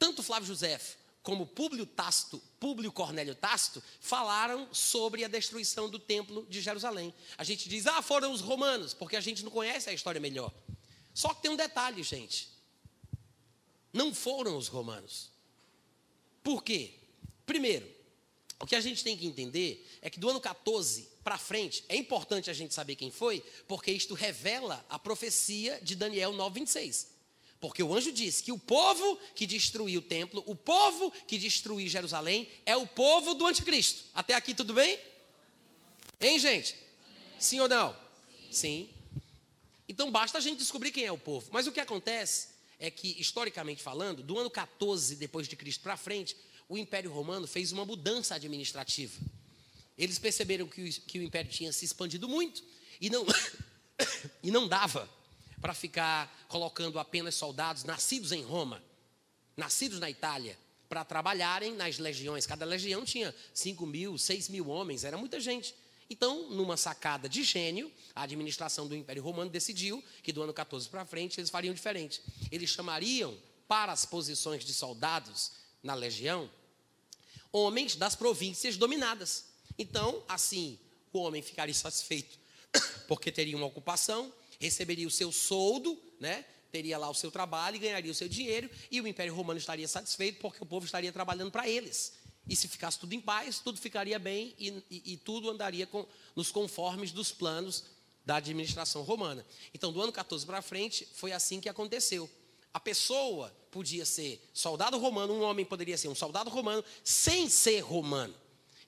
Tanto Flávio Josefo como Públio Tácito, Públio Cornélio Tácito, falaram sobre a destruição do templo de Jerusalém. A gente diz, ah, foram os romanos, porque a gente não conhece a história melhor. Só que tem um detalhe, gente. Não foram os romanos. Por quê? Primeiro, o que a gente tem que entender é que do ano 14 para frente, é importante a gente saber quem foi, porque isto revela a profecia de Daniel 9:26. Porque o anjo disse que o povo que destruiu o templo, o povo que destruiu Jerusalém, é o povo do anticristo. Até aqui tudo bem? Hein, gente? Sim ou não? Sim. Então basta a gente descobrir quem é o povo. Mas o que acontece é que, historicamente falando, do ano 14 depois de Cristo para frente, o Império Romano fez uma mudança administrativa. Eles perceberam que o, que o império tinha se expandido muito e não, [COUGHS] e não dava para ficar colocando apenas soldados nascidos em Roma, nascidos na Itália, para trabalharem nas legiões. Cada legião tinha 5 mil, 6 mil homens, era muita gente. Então, numa sacada de gênio, a administração do Império Romano decidiu que do ano 14 para frente eles fariam diferente. Eles chamariam para as posições de soldados na legião homens das províncias dominadas. Então, assim, o homem ficaria satisfeito [COUGHS] porque teria uma ocupação, receberia o seu soldo, né? teria lá o seu trabalho e ganharia o seu dinheiro, e o Império Romano estaria satisfeito porque o povo estaria trabalhando para eles. E se ficasse tudo em paz, tudo ficaria bem e, e, e tudo andaria com, nos conformes dos planos da administração romana. Então, do ano 14 para frente, foi assim que aconteceu. A pessoa podia ser soldado romano, um homem poderia ser um soldado romano sem ser romano.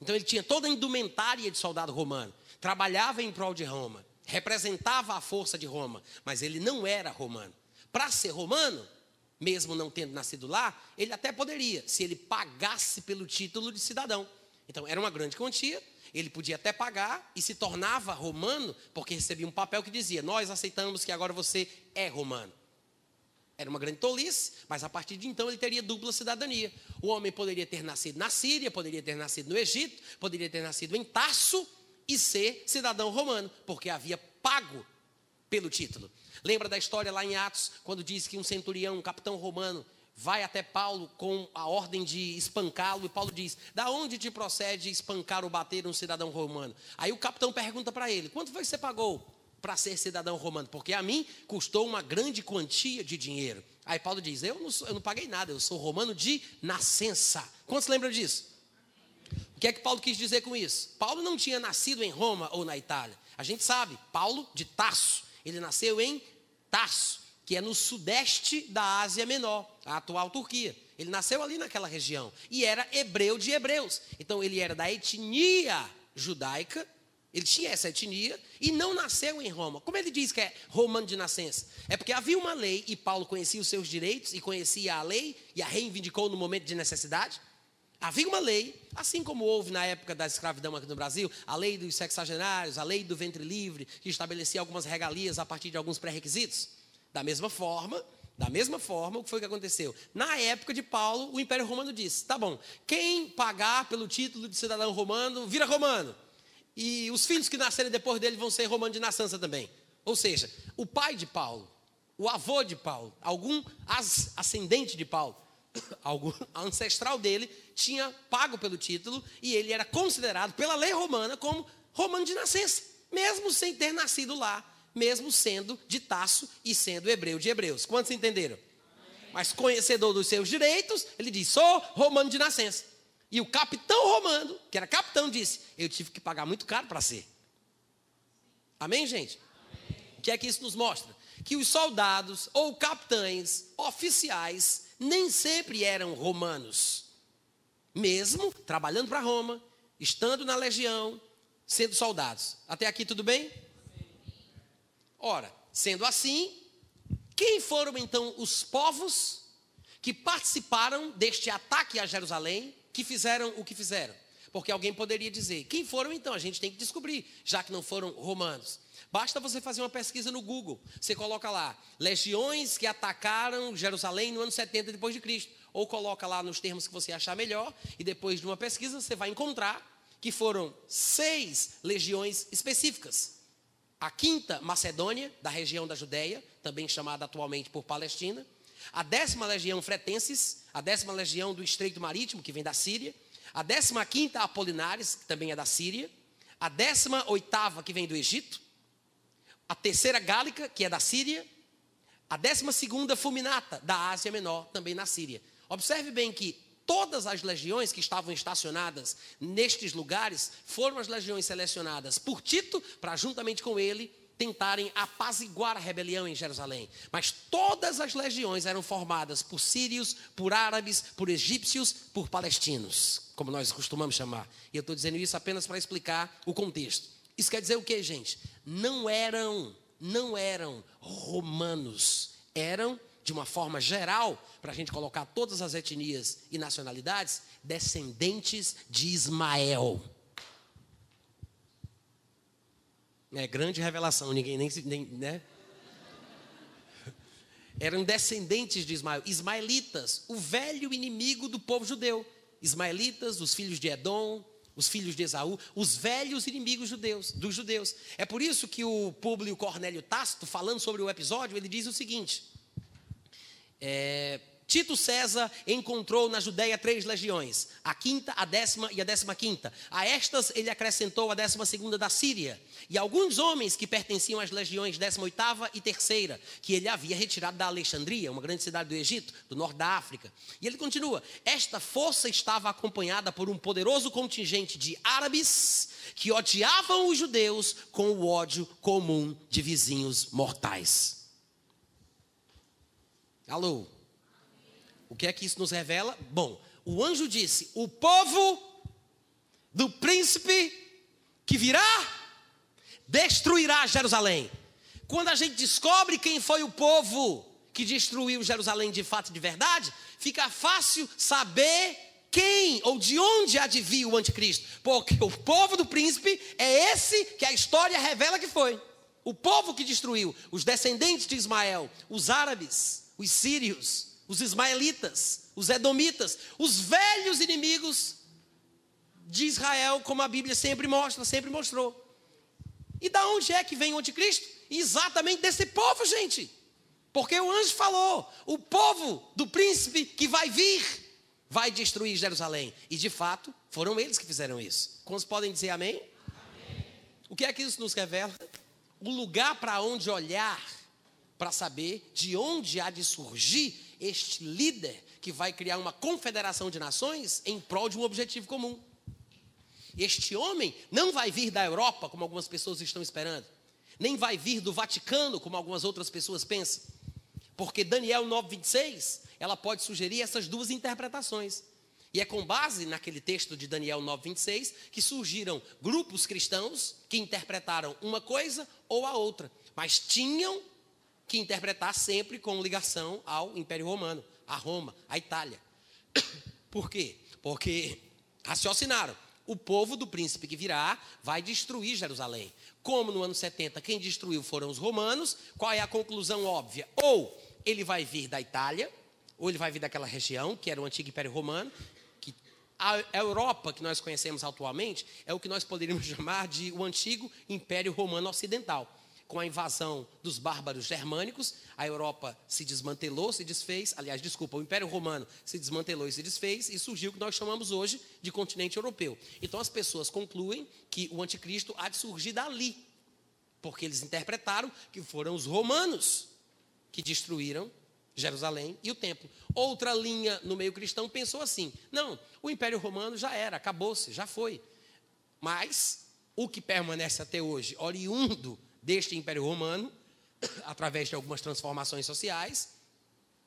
Então, ele tinha toda a indumentária de soldado romano, trabalhava em prol de Roma, representava a força de Roma, mas ele não era romano. Para ser romano, mesmo não tendo nascido lá, ele até poderia, se ele pagasse pelo título de cidadão. Então, era uma grande quantia, ele podia até pagar e se tornava romano, porque recebia um papel que dizia: Nós aceitamos que agora você é romano. Era uma grande tolice, mas a partir de então ele teria dupla cidadania. O homem poderia ter nascido na Síria, poderia ter nascido no Egito, poderia ter nascido em Tarso e ser cidadão romano, porque havia pago pelo título. Lembra da história lá em Atos, quando diz que um centurião, um capitão romano, vai até Paulo com a ordem de espancá-lo, e Paulo diz: Da onde te procede espancar ou bater um cidadão romano? Aí o capitão pergunta para ele: Quanto foi que você pagou para ser cidadão romano? Porque a mim custou uma grande quantia de dinheiro. Aí Paulo diz: Eu não, eu não paguei nada, eu sou romano de nascença. Quantos lembram disso? O que é que Paulo quis dizer com isso? Paulo não tinha nascido em Roma ou na Itália. A gente sabe, Paulo de Tarso. Ele nasceu em Tarso, que é no sudeste da Ásia Menor, a atual Turquia. Ele nasceu ali naquela região e era hebreu de hebreus. Então ele era da etnia judaica, ele tinha essa etnia e não nasceu em Roma. Como ele diz que é romano de nascença? É porque havia uma lei e Paulo conhecia os seus direitos e conhecia a lei e a reivindicou no momento de necessidade. Havia uma lei, assim como houve na época da escravidão aqui no Brasil, a lei dos sexagenários, a lei do ventre livre, que estabelecia algumas regalias a partir de alguns pré-requisitos. Da mesma forma, da mesma forma, o que foi que aconteceu? Na época de Paulo, o Império Romano disse: tá bom, quem pagar pelo título de cidadão romano, vira romano. E os filhos que nascerem depois dele vão ser romanos de nascença também. Ou seja, o pai de Paulo, o avô de Paulo, algum ascendente de Paulo, algum ancestral dele tinha pago pelo título e ele era considerado pela lei romana como romano de nascença, mesmo sem ter nascido lá, mesmo sendo de Taço e sendo hebreu de hebreus. Quantos entenderam? Mas conhecedor dos seus direitos, ele diz: sou romano de nascença. E o capitão romano, que era capitão, disse: eu tive que pagar muito caro para ser. Amém, gente? O que é que isso nos mostra? Que os soldados ou capitães oficiais nem sempre eram romanos mesmo trabalhando para Roma, estando na legião, sendo soldados. Até aqui tudo bem? Ora, sendo assim, quem foram então os povos que participaram deste ataque a Jerusalém, que fizeram o que fizeram? Porque alguém poderia dizer: quem foram então? A gente tem que descobrir, já que não foram romanos. Basta você fazer uma pesquisa no Google. Você coloca lá: legiões que atacaram Jerusalém no ano 70 depois de Cristo ou coloca lá nos termos que você achar melhor, e depois de uma pesquisa você vai encontrar que foram seis legiões específicas. A quinta Macedônia, da região da Judéia, também chamada atualmente por Palestina. A décima legião Fretenses, a décima legião do Estreito Marítimo, que vem da Síria. A décima quinta Apolinares, que também é da Síria. A décima oitava, que vem do Egito. A terceira Gálica, que é da Síria. A décima segunda Fulminata, da Ásia Menor, também na Síria. Observe bem que todas as legiões que estavam estacionadas nestes lugares foram as legiões selecionadas por Tito para, juntamente com ele, tentarem apaziguar a rebelião em Jerusalém. Mas todas as legiões eram formadas por sírios, por árabes, por egípcios, por palestinos, como nós costumamos chamar. E eu estou dizendo isso apenas para explicar o contexto. Isso quer dizer o que, gente? Não eram, não eram romanos, eram de uma forma geral, para a gente colocar todas as etnias e nacionalidades, descendentes de Ismael. É grande revelação, ninguém nem, nem né? eram descendentes de Ismael, ismaelitas, o velho inimigo do povo judeu. Ismaelitas, os filhos de Edom, os filhos de Esaú, os velhos inimigos judeus, dos judeus. É por isso que o Públio Cornélio Tácito, falando sobre o episódio, ele diz o seguinte: é, Tito César encontrou na Judéia três legiões, a quinta, a décima e a décima quinta. A estas ele acrescentou a décima segunda da Síria e alguns homens que pertenciam às legiões décima oitava e terceira, que ele havia retirado da Alexandria, uma grande cidade do Egito, do norte da África. E ele continua: esta força estava acompanhada por um poderoso contingente de árabes que odiavam os judeus com o ódio comum de vizinhos mortais. Alô? O que é que isso nos revela? Bom, o anjo disse: O povo do príncipe que virá destruirá Jerusalém. Quando a gente descobre quem foi o povo que destruiu Jerusalém de fato e de verdade, fica fácil saber quem ou de onde vir o anticristo. Porque o povo do príncipe é esse que a história revela que foi. O povo que destruiu, os descendentes de Ismael, os árabes, os sírios, os ismaelitas, os edomitas, os velhos inimigos de Israel, como a Bíblia sempre mostra, sempre mostrou. E da onde é que vem o anticristo? Exatamente desse povo, gente. Porque o anjo falou: o povo do príncipe que vai vir vai destruir Jerusalém. E de fato, foram eles que fizeram isso. Quantos podem dizer amém? amém. O que é que isso nos revela? O lugar para onde olhar para saber de onde há de surgir este líder que vai criar uma confederação de nações em prol de um objetivo comum. Este homem não vai vir da Europa, como algumas pessoas estão esperando, nem vai vir do Vaticano, como algumas outras pessoas pensam, porque Daniel 9,26 ela pode sugerir essas duas interpretações. E é com base naquele texto de Daniel 9,26 que surgiram grupos cristãos que interpretaram uma coisa ou a outra, mas tinham que interpretar sempre com ligação ao Império Romano, a Roma, a Itália. [COUGHS] Por quê? Porque raciocinaram. O povo do príncipe que virá vai destruir Jerusalém. Como no ano 70 quem destruiu foram os romanos, qual é a conclusão óbvia? Ou ele vai vir da Itália, ou ele vai vir daquela região, que era o antigo Império Romano, que a Europa que nós conhecemos atualmente é o que nós poderíamos [LAUGHS] chamar de o antigo Império Romano Ocidental com a invasão dos bárbaros germânicos, a Europa se desmantelou, se desfez, aliás, desculpa, o Império Romano se desmantelou e se desfez, e surgiu o que nós chamamos hoje de continente europeu. Então as pessoas concluem que o anticristo há de surgir dali, porque eles interpretaram que foram os romanos que destruíram Jerusalém e o templo. Outra linha no meio cristão pensou assim: não, o Império Romano já era, acabou-se, já foi. Mas o que permanece até hoje, oriundo deste Império Romano, [COUGHS] através de algumas transformações sociais,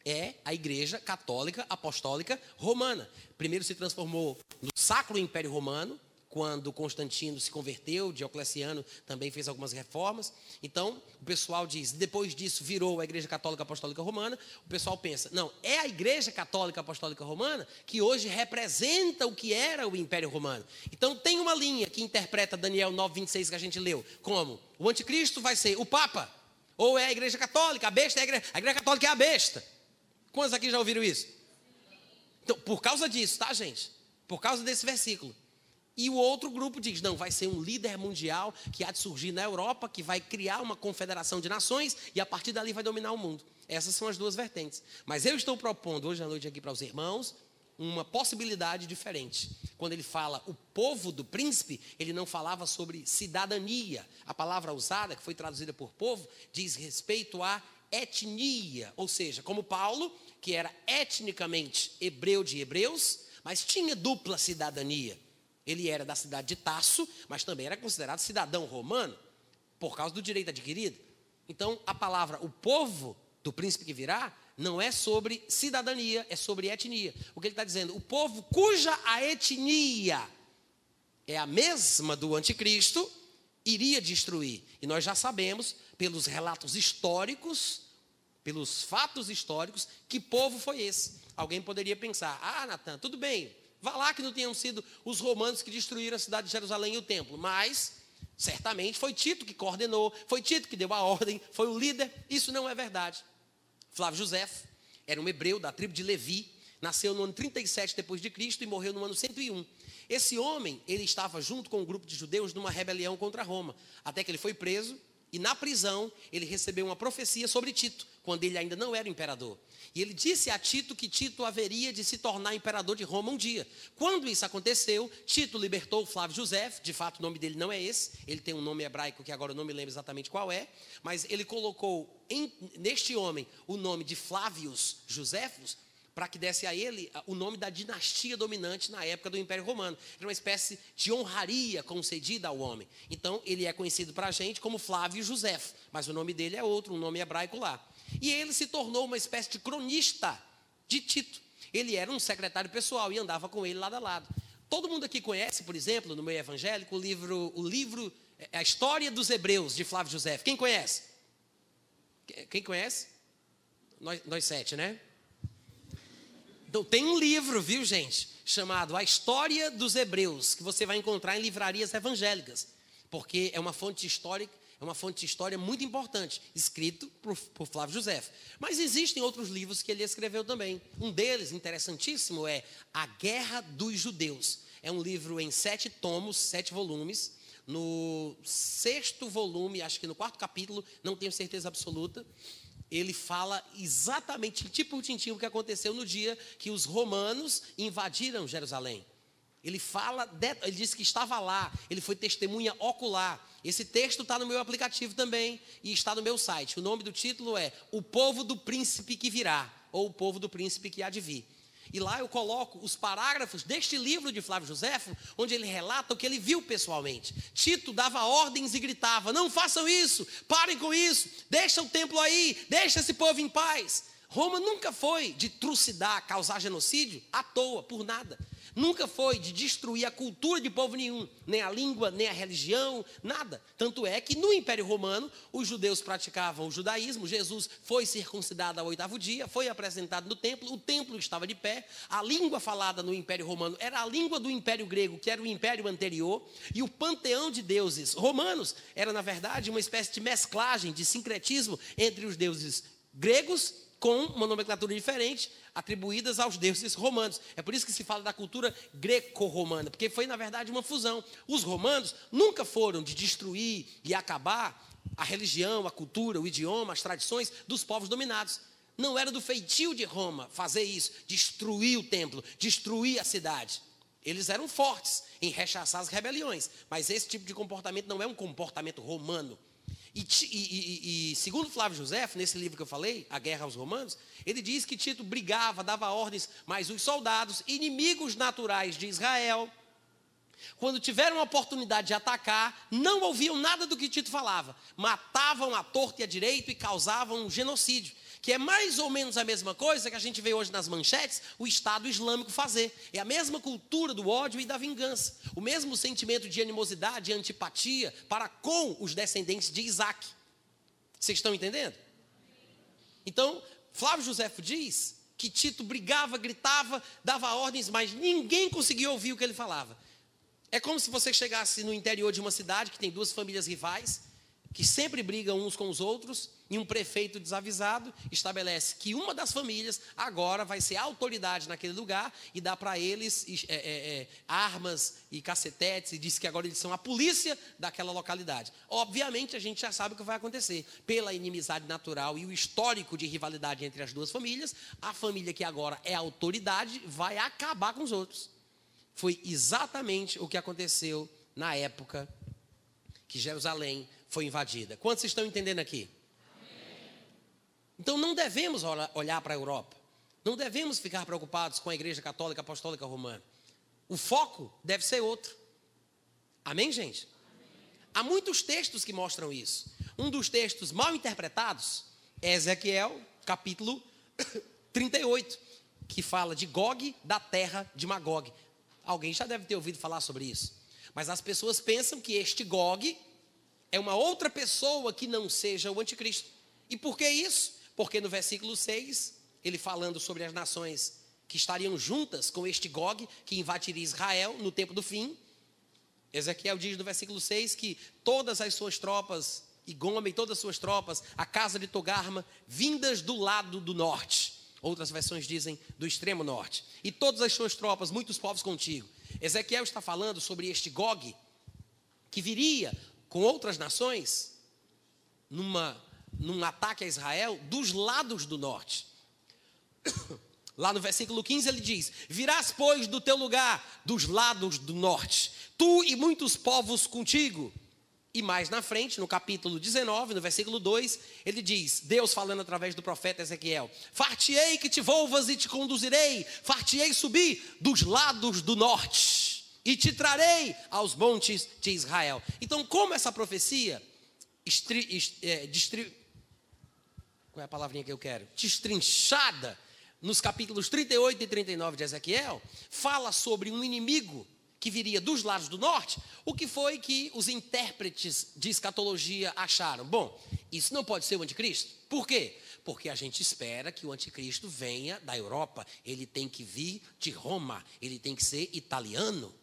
é a Igreja Católica Apostólica Romana. Primeiro se transformou no Sacro Império Romano, quando Constantino se converteu, Diocleciano também fez algumas reformas. Então, o pessoal diz, depois disso virou a Igreja Católica Apostólica Romana. O pessoal pensa, não, é a Igreja Católica Apostólica Romana que hoje representa o que era o Império Romano. Então, tem uma linha que interpreta Daniel 9:26 que a gente leu, como o anticristo vai ser o Papa, ou é a Igreja Católica, a besta é a Igreja, a igreja Católica é a besta. Quantos aqui já ouviram isso? Então, por causa disso, tá, gente? Por causa desse versículo. E o outro grupo diz: não, vai ser um líder mundial que há de surgir na Europa, que vai criar uma confederação de nações e a partir dali vai dominar o mundo. Essas são as duas vertentes. Mas eu estou propondo hoje à noite aqui para os irmãos uma possibilidade diferente. Quando ele fala o povo do príncipe, ele não falava sobre cidadania. A palavra usada, que foi traduzida por povo, diz respeito à etnia. Ou seja, como Paulo, que era etnicamente hebreu de hebreus, mas tinha dupla cidadania. Ele era da cidade de Tasso, mas também era considerado cidadão romano, por causa do direito adquirido. Então, a palavra o povo do príncipe que virá não é sobre cidadania, é sobre etnia. O que ele está dizendo? O povo cuja a etnia é a mesma do anticristo, iria destruir. E nós já sabemos, pelos relatos históricos, pelos fatos históricos, que povo foi esse. Alguém poderia pensar: ah, Natan, tudo bem, Vá lá que não tenham sido os romanos que destruíram a cidade de Jerusalém e o templo, mas certamente foi Tito que coordenou, foi Tito que deu a ordem, foi o líder. Isso não é verdade. Flávio José era um hebreu da tribo de Levi, nasceu no ano 37 depois de Cristo e morreu no ano 101. Esse homem, ele estava junto com um grupo de judeus numa rebelião contra Roma, até que ele foi preso e na prisão ele recebeu uma profecia sobre Tito, quando ele ainda não era imperador. E ele disse a Tito que Tito haveria de se tornar imperador de Roma um dia. Quando isso aconteceu, Tito libertou Flávio José, de fato o nome dele não é esse, ele tem um nome hebraico que agora eu não me lembro exatamente qual é, mas ele colocou em, neste homem o nome de Flávios Joséfos, para que desse a ele o nome da dinastia dominante na época do Império Romano. Era uma espécie de honraria concedida ao homem. Então, ele é conhecido para a gente como Flávio José, mas o nome dele é outro, um nome hebraico lá. E ele se tornou uma espécie de cronista de Tito. Ele era um secretário pessoal e andava com ele lado a lado. Todo mundo aqui conhece, por exemplo, no meio evangélico, o livro, o livro A História dos Hebreus, de Flávio José. Quem conhece? Quem conhece? Nós, nós sete, né? Então, tem um livro, viu, gente, chamado A História dos Hebreus, que você vai encontrar em livrarias evangélicas, porque é uma fonte histórica, é uma fonte de história muito importante, escrito por, por Flávio José. Mas existem outros livros que ele escreveu também. Um deles, interessantíssimo, é A Guerra dos Judeus. É um livro em sete tomos, sete volumes. No sexto volume, acho que no quarto capítulo, não tenho certeza absoluta, ele fala exatamente, tipo por tintim, o que aconteceu no dia que os romanos invadiram Jerusalém. Ele fala, ele disse que estava lá, ele foi testemunha ocular. Esse texto está no meu aplicativo também e está no meu site. O nome do título é O Povo do Príncipe que Virá, ou O Povo do Príncipe que Há de Vir. E lá eu coloco os parágrafos deste livro de Flávio Joséfo, onde ele relata o que ele viu pessoalmente. Tito dava ordens e gritava: Não façam isso, parem com isso, deixa o templo aí, deixa esse povo em paz. Roma nunca foi de trucidar, causar genocídio à toa, por nada nunca foi de destruir a cultura de povo nenhum, nem a língua, nem a religião, nada. Tanto é que no Império Romano, os judeus praticavam o judaísmo, Jesus foi circuncidado ao oitavo dia, foi apresentado no templo, o templo estava de pé, a língua falada no Império Romano era a língua do Império Grego, que era o império anterior, e o panteão de deuses romanos era, na verdade, uma espécie de mesclagem, de sincretismo entre os deuses gregos com uma nomenclatura diferente, atribuídas aos deuses romanos. É por isso que se fala da cultura greco-romana, porque foi, na verdade, uma fusão. Os romanos nunca foram de destruir e acabar a religião, a cultura, o idioma, as tradições dos povos dominados. Não era do feitio de Roma fazer isso, destruir o templo, destruir a cidade. Eles eram fortes em rechaçar as rebeliões, mas esse tipo de comportamento não é um comportamento romano. E, e, e, segundo Flávio José, nesse livro que eu falei, A Guerra aos Romanos, ele diz que Tito brigava, dava ordens, mas os soldados, inimigos naturais de Israel, quando tiveram a oportunidade de atacar, não ouviam nada do que Tito falava, matavam a torta e a direito e causavam um genocídio que é mais ou menos a mesma coisa que a gente vê hoje nas manchetes o Estado Islâmico fazer. É a mesma cultura do ódio e da vingança, o mesmo sentimento de animosidade e antipatia para com os descendentes de Isaac. Vocês estão entendendo? Então, Flávio Josefo diz que Tito brigava, gritava, dava ordens, mas ninguém conseguia ouvir o que ele falava. É como se você chegasse no interior de uma cidade que tem duas famílias rivais, que sempre brigam uns com os outros, e um prefeito desavisado estabelece que uma das famílias agora vai ser autoridade naquele lugar e dá para eles é, é, é, armas e cacetetes e diz que agora eles são a polícia daquela localidade. Obviamente a gente já sabe o que vai acontecer. Pela inimizade natural e o histórico de rivalidade entre as duas famílias, a família que agora é autoridade vai acabar com os outros. Foi exatamente o que aconteceu na época que Jerusalém foi invadida. Quantos estão entendendo aqui? Então não devemos olhar para a Europa. Não devemos ficar preocupados com a Igreja Católica Apostólica Romana. O foco deve ser outro. Amém, gente? Há muitos textos que mostram isso. Um dos textos mal interpretados é Ezequiel, capítulo [COUGHS] 38, que fala de Gog da terra de Magog. Alguém já deve ter ouvido falar sobre isso. Mas as pessoas pensam que este Gog é uma outra pessoa que não seja o anticristo. E por que isso? Porque no versículo 6, ele falando sobre as nações que estariam juntas com este Gog, que invadiria Israel no tempo do fim, Ezequiel diz no versículo 6 que todas as suas tropas e Goma e todas as suas tropas, a casa de Togarma, vindas do lado do norte. Outras versões dizem do extremo norte. E todas as suas tropas, muitos povos contigo. Ezequiel está falando sobre este Gog, que viria com outras nações numa, num ataque a Israel dos lados do norte. [COUGHS] Lá no versículo 15 ele diz: Virás, pois, do teu lugar, dos lados do norte, tu e muitos povos contigo. E mais na frente, no capítulo 19, no versículo 2, ele diz: Deus falando através do profeta Ezequiel: Fartiei que te volvas e te conduzirei, fartiei subir dos lados do norte, e te trarei aos montes de Israel. Então, como essa profecia, estri, é, qual é a palavrinha que eu quero? Destrinchada nos capítulos 38 e 39 de Ezequiel, fala sobre um inimigo que viria dos lados do norte, o que foi que os intérpretes de escatologia acharam? Bom, isso não pode ser o anticristo. Por quê? Porque a gente espera que o anticristo venha da Europa, ele tem que vir de Roma, ele tem que ser italiano.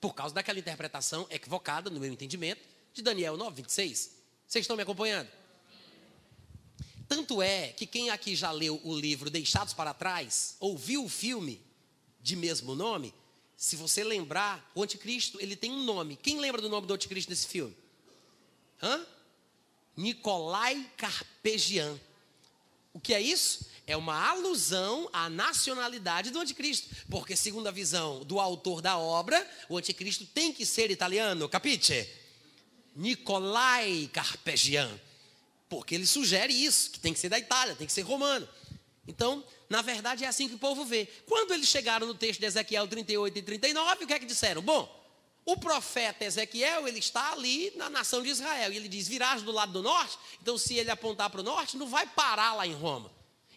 Por causa daquela interpretação equivocada, no meu entendimento, de Daniel 9, 26. Vocês estão me acompanhando? Tanto é que quem aqui já leu o livro Deixados para Trás, ouviu o filme de mesmo nome, se você lembrar, o anticristo, ele tem um nome. Quem lembra do nome do anticristo nesse filme? Hã? Nicolai Carpegian. O que é isso? É uma alusão à nacionalidade do anticristo. Porque, segundo a visão do autor da obra, o anticristo tem que ser italiano, capite? Nicolai Carpegian. Porque ele sugere isso, que tem que ser da Itália, tem que ser romano. Então, na verdade, é assim que o povo vê. Quando eles chegaram no texto de Ezequiel 38 e 39, o que é que disseram? Bom, o profeta Ezequiel, ele está ali na nação de Israel. E ele diz: virás do lado do norte. Então, se ele apontar para o norte, não vai parar lá em Roma.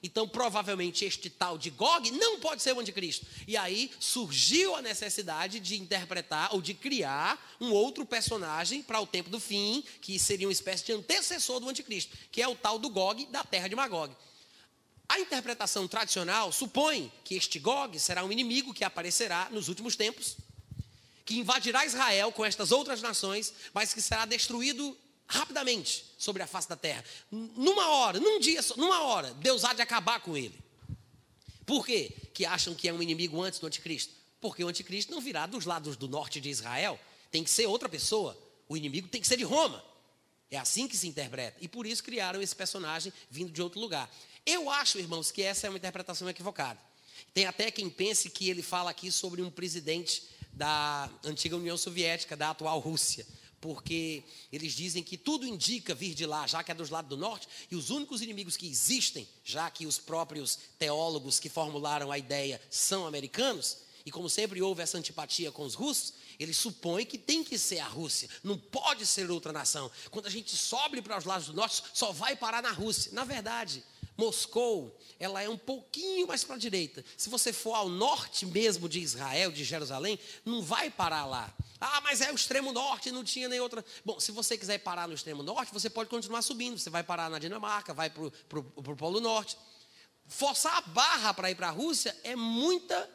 Então, provavelmente, este tal de Gog não pode ser o anticristo. E aí surgiu a necessidade de interpretar ou de criar um outro personagem para o tempo do fim, que seria uma espécie de antecessor do anticristo, que é o tal do Gog da terra de Magog. A interpretação tradicional supõe que este Gog será um inimigo que aparecerá nos últimos tempos, que invadirá Israel com estas outras nações, mas que será destruído rapidamente sobre a face da terra. Numa hora, num dia, numa hora, Deus há de acabar com ele. Por quê? Que acham que é um inimigo antes do anticristo? Porque o anticristo não virá dos lados do norte de Israel, tem que ser outra pessoa. O inimigo tem que ser de Roma. É assim que se interpreta. E por isso criaram esse personagem vindo de outro lugar. Eu acho, irmãos, que essa é uma interpretação equivocada. Tem até quem pense que ele fala aqui sobre um presidente da antiga União Soviética, da atual Rússia porque eles dizem que tudo indica vir de lá, já que é dos lados do norte, e os únicos inimigos que existem, já que os próprios teólogos que formularam a ideia são americanos, e como sempre houve essa antipatia com os russos, eles supõem que tem que ser a Rússia, não pode ser outra nação. Quando a gente sobe para os lados do norte, só vai parar na Rússia. Na verdade, Moscou, ela é um pouquinho mais para a direita. Se você for ao norte mesmo de Israel, de Jerusalém, não vai parar lá. Ah, mas é o extremo norte, não tinha nem outra. Bom, se você quiser parar no extremo norte, você pode continuar subindo. Você vai parar na Dinamarca, vai para o Polo Norte. Forçar a barra para ir para a Rússia é muita,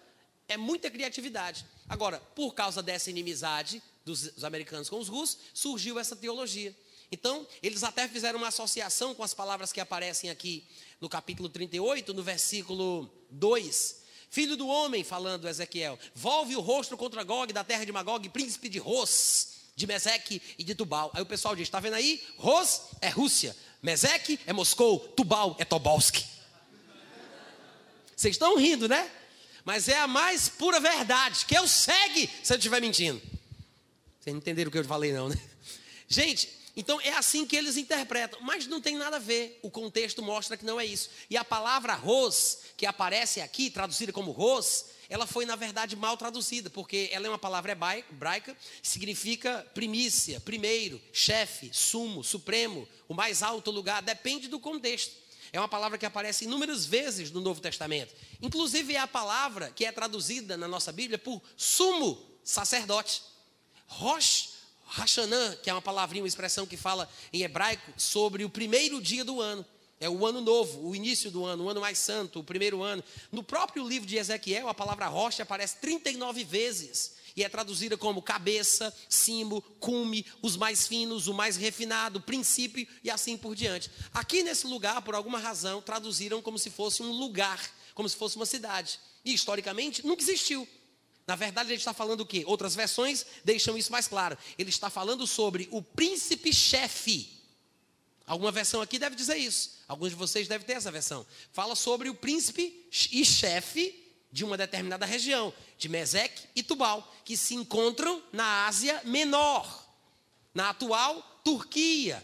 é muita criatividade. Agora, por causa dessa inimizade dos, dos americanos com os russos, surgiu essa teologia. Então, eles até fizeram uma associação com as palavras que aparecem aqui no capítulo 38, no versículo 2 Filho do homem, falando Ezequiel, volve o rosto contra Gog, da terra de Magog, príncipe de Ros, de Meseque e de Tubal. Aí o pessoal diz: está vendo aí? Ros é Rússia, Meseque é Moscou, Tubal é Tobolsk. Vocês estão rindo, né? Mas é a mais pura verdade, que eu segue se eu estiver mentindo. Vocês não entenderam o que eu falei, não, né? Gente, então é assim que eles interpretam, mas não tem nada a ver. O contexto mostra que não é isso. E a palavra ros, que aparece aqui, traduzida como ros, ela foi na verdade mal traduzida, porque ela é uma palavra hebraica, significa primícia, primeiro, chefe, sumo, supremo, o mais alto lugar, depende do contexto. É uma palavra que aparece inúmeras vezes no Novo Testamento. Inclusive é a palavra que é traduzida na nossa Bíblia por sumo sacerdote. Rosh Hashanah, que é uma palavrinha, uma expressão que fala em hebraico sobre o primeiro dia do ano. É o ano novo, o início do ano, o ano mais santo, o primeiro ano. No próprio livro de Ezequiel, a palavra rocha aparece 39 vezes. e é traduzida como cabeça, cimo, cume, os mais finos, o mais refinado, princípio e assim por diante. Aqui nesse lugar, por alguma razão, traduziram como se fosse um lugar, como se fosse uma cidade. E historicamente nunca existiu. Na verdade, ele está falando o quê? Outras versões deixam isso mais claro. Ele está falando sobre o príncipe-chefe. Alguma versão aqui deve dizer isso. Alguns de vocês devem ter essa versão. Fala sobre o príncipe e chefe de uma determinada região, de Meseque e Tubal, que se encontram na Ásia Menor, na atual Turquia.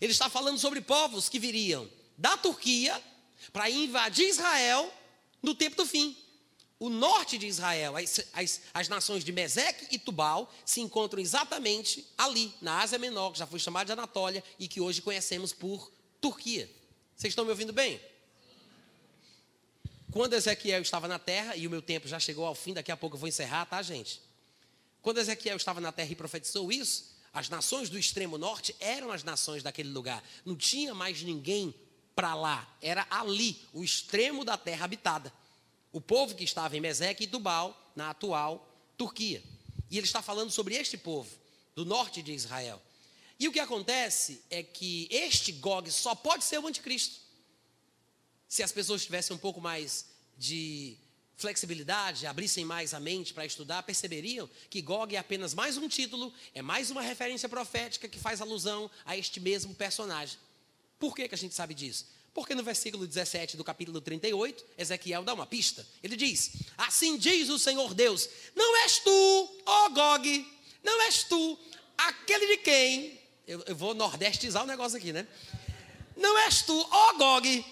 Ele está falando sobre povos que viriam da Turquia para invadir Israel no tempo do fim. O norte de Israel, as, as, as, nações de Meseque e Tubal, se encontram exatamente ali, na Ásia Menor, que já foi chamada de Anatólia e que hoje conhecemos por Turquia. Vocês estão me ouvindo bem? Quando Ezequiel estava na terra, e o meu tempo já chegou ao fim, daqui a pouco eu vou encerrar, tá, gente? Quando Ezequiel estava na terra e profetizou isso, as nações do extremo norte eram as nações daquele lugar. Não tinha mais ninguém para lá, era ali, o extremo da terra habitada. O povo que estava em Meseque e Tubal, na atual Turquia. E ele está falando sobre este povo, do norte de Israel. E o que acontece é que este Gog só pode ser o anticristo. Se as pessoas tivessem um pouco mais de flexibilidade, abrissem mais a mente para estudar, perceberiam que Gog é apenas mais um título, é mais uma referência profética que faz alusão a este mesmo personagem. Por que, que a gente sabe disso? Porque no versículo 17 do capítulo 38, Ezequiel dá uma pista. Ele diz: Assim diz o Senhor Deus: Não és tu, ó Gog, não és tu, aquele de quem. Eu, eu vou nordestizar o negócio aqui, né? Não és tu, ó Gog,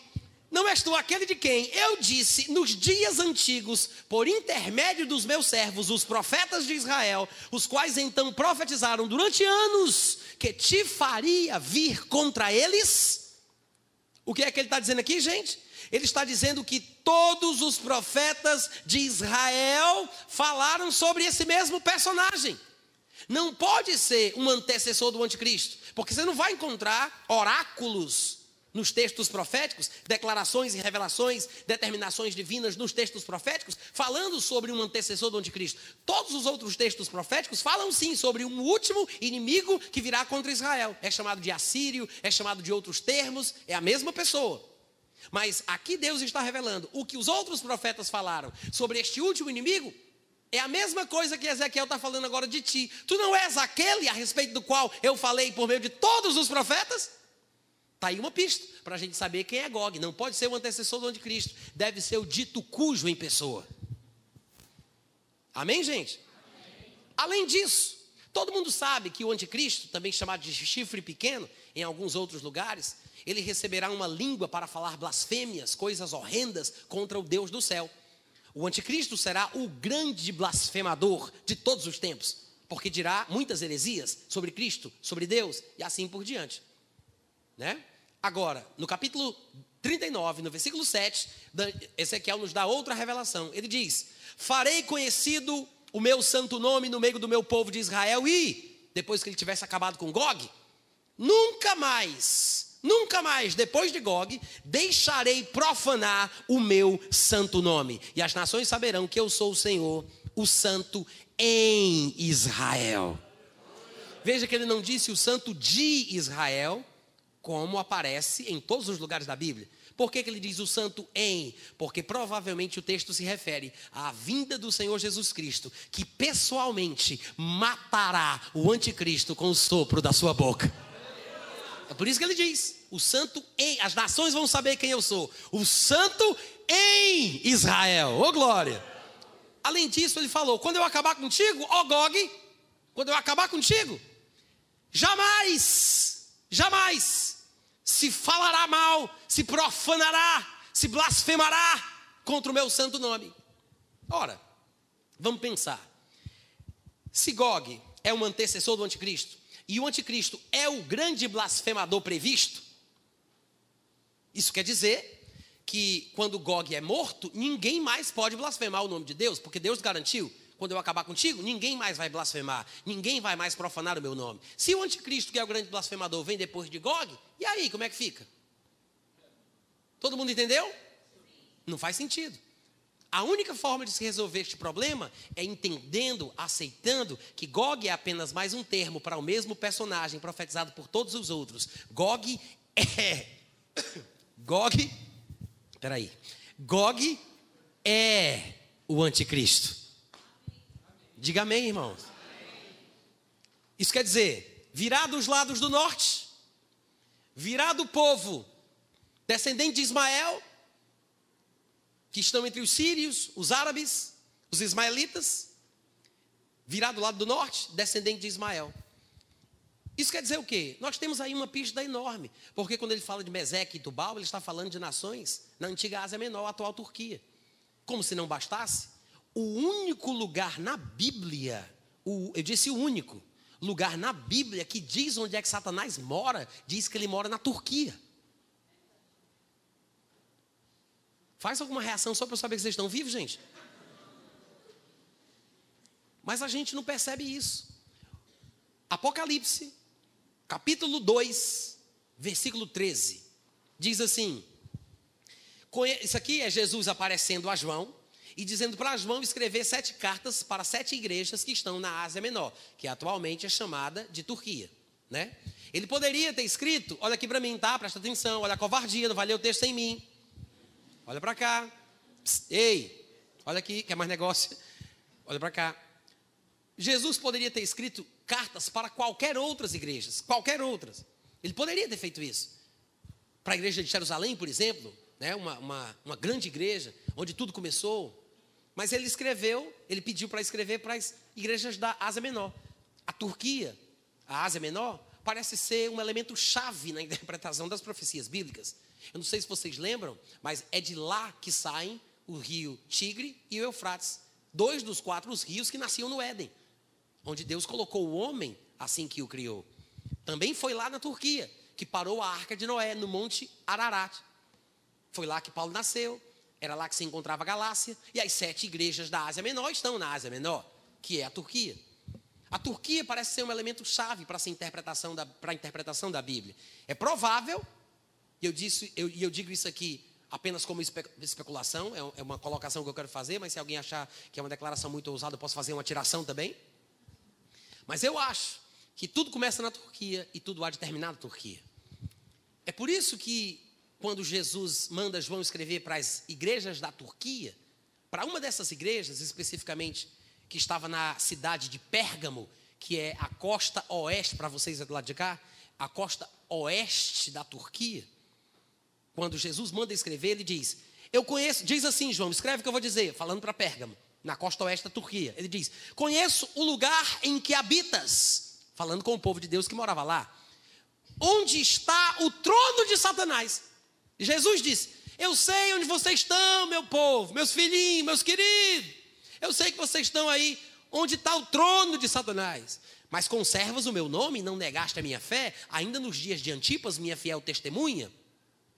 não és tu aquele de quem eu disse nos dias antigos, por intermédio dos meus servos, os profetas de Israel, os quais então profetizaram durante anos que te faria vir contra eles? O que é que ele está dizendo aqui, gente? Ele está dizendo que todos os profetas de Israel falaram sobre esse mesmo personagem. Não pode ser um antecessor do anticristo, porque você não vai encontrar oráculos nos textos proféticos, declarações e revelações, determinações divinas nos textos proféticos, falando sobre um antecessor do anticristo. Todos os outros textos proféticos falam sim sobre um último inimigo que virá contra Israel. É chamado de assírio, é chamado de outros termos, é a mesma pessoa. Mas aqui Deus está revelando o que os outros profetas falaram sobre este último inimigo. É a mesma coisa que Ezequiel está falando agora de ti. Tu não és aquele a respeito do qual eu falei por meio de todos os profetas? Está aí uma pista para a gente saber quem é Gog. Não pode ser o antecessor do anticristo. Deve ser o dito cujo em pessoa. Amém, gente? Amém. Além disso, todo mundo sabe que o anticristo, também chamado de chifre pequeno, em alguns outros lugares, ele receberá uma língua para falar blasfêmias, coisas horrendas contra o Deus do céu. O anticristo será o grande blasfemador de todos os tempos, porque dirá muitas heresias sobre Cristo, sobre Deus e assim por diante. Né? Agora, no capítulo 39, no versículo 7, Ezequiel nos dá outra revelação. Ele diz: Farei conhecido o meu santo nome no meio do meu povo de Israel, e, depois que ele tivesse acabado com Gog, nunca mais, nunca mais, depois de Gog, deixarei profanar o meu santo nome. E as nações saberão que eu sou o Senhor, o santo em Israel. Veja que ele não disse o santo de Israel, como aparece em todos os lugares da Bíblia. Por que, que, ele diz o santo em? Porque provavelmente o texto se refere à vinda do Senhor Jesus Cristo, que pessoalmente matará o anticristo com o sopro da sua boca. É por isso que ele diz: o santo em. As nações vão saber quem eu sou. O santo em Israel. Ô oh, glória! Além disso, ele falou: quando eu acabar contigo, ó oh, Gog, quando eu acabar contigo, jamais, jamais se falará mal, se profanará, se blasfemará contra o meu santo nome. Ora, vamos pensar. Se Gog é um antecessor do anticristo, e o anticristo é o grande blasfemador previsto, isso quer dizer que quando Gog é morto, ninguém mais pode blasfemar o nome de Deus, porque Deus garantiu quando eu acabar contigo, ninguém mais vai blasfemar, ninguém vai mais profanar o meu nome. Se o anticristo, que é o grande blasfemador, vem depois de Gog, e aí, como é que fica? Todo mundo entendeu? Não faz sentido. A única forma de se resolver este problema é entendendo, aceitando que Gog é apenas mais um termo para o mesmo personagem profetizado por todos os outros. Gog é. [COUGHS] Gog. Peraí. Gog é o anticristo. Diga amém, irmãos. Isso quer dizer, virar dos lados do norte, virar do povo descendente de Ismael, que estão entre os sírios, os árabes, os ismaelitas, virar do lado do norte, descendente de Ismael. Isso quer dizer o quê? Nós temos aí uma pista enorme, porque quando ele fala de Meseque e Tubal, ele está falando de nações na antiga Ásia Menor, atual Turquia. Como se não bastasse, o único lugar na Bíblia, o, eu disse o único, lugar na Bíblia que diz onde é que Satanás mora, diz que ele mora na Turquia. Faz alguma reação só para eu saber que vocês estão vivos, gente. Mas a gente não percebe isso. Apocalipse, capítulo 2, versículo 13, diz assim: Isso aqui é Jesus aparecendo a João e dizendo para João escrever sete cartas para sete igrejas que estão na Ásia Menor, que atualmente é chamada de Turquia, né? Ele poderia ter escrito, olha aqui para mim, tá? Presta atenção, olha a covardia, não vai ler o texto sem mim. Olha para cá. Psst, ei, olha aqui, quer mais negócio? Olha para cá. Jesus poderia ter escrito cartas para qualquer outras igrejas, qualquer outras. Ele poderia ter feito isso. Para a igreja de Jerusalém, por exemplo, né, uma, uma, uma grande igreja, onde tudo começou. Mas ele escreveu, ele pediu para escrever para as igrejas da Ásia Menor. A Turquia, a Ásia Menor, parece ser um elemento chave na [LAUGHS] interpretação das profecias bíblicas. Eu não sei se vocês lembram, mas é de lá que saem o rio Tigre e o Eufrates, dois dos quatro rios que nasciam no Éden onde Deus colocou o homem assim que o criou. Também foi lá na Turquia, que parou a arca de Noé no Monte Ararat. Foi lá que Paulo nasceu, era lá que se encontrava a Galácia, e as sete igrejas da Ásia Menor estão na Ásia Menor, que é a Turquia. A Turquia parece ser um elemento chave para a interpretação da, para a interpretação da Bíblia. É provável, e eu, disse, eu, eu digo isso aqui apenas como espe, especulação, é, é uma colocação que eu quero fazer, mas se alguém achar que é uma declaração muito ousada, eu posso fazer uma tiração também. Mas eu acho que tudo começa na Turquia e tudo há de terminar na Turquia. É por isso que, quando Jesus manda João escrever para as igrejas da Turquia, para uma dessas igrejas especificamente, que estava na cidade de Pérgamo, que é a costa oeste, para vocês do lado de cá, a costa oeste da Turquia, quando Jesus manda escrever, ele diz: Eu conheço, diz assim, João, escreve o que eu vou dizer, falando para Pérgamo na costa oeste da Turquia. Ele diz: Conheço o lugar em que habitas, falando com o povo de Deus que morava lá, onde está o trono de Satanás. Jesus disse: Eu sei onde vocês estão, meu povo, meus filhinhos, meus queridos. Eu sei que vocês estão aí onde está o trono de Satanás. Mas conservas o meu nome e não negaste a minha fé, ainda nos dias de Antipas, minha fiel testemunha.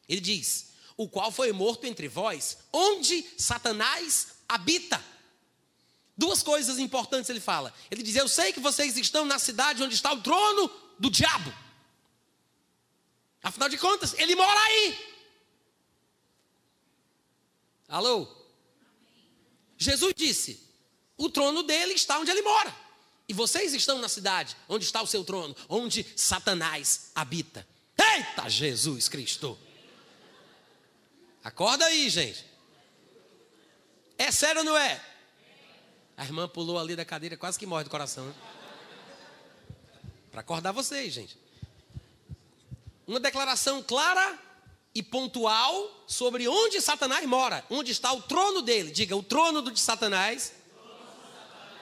Ele diz: O qual foi morto entre vós, onde Satanás habita. Duas coisas importantes ele fala. Ele diz: Eu sei que vocês estão na cidade onde está o trono do diabo. Afinal de contas, ele mora aí. Alô? Jesus disse: O trono dele está onde ele mora. E vocês estão na cidade onde está o seu trono, onde Satanás habita. Eita Jesus Cristo! Acorda aí, gente. É sério ou não é? A irmã pulou ali da cadeira, quase que morre do coração. Né? Para acordar vocês, gente. Uma declaração clara e pontual sobre onde Satanás mora, onde está o trono dele. Diga, o trono de Satanás,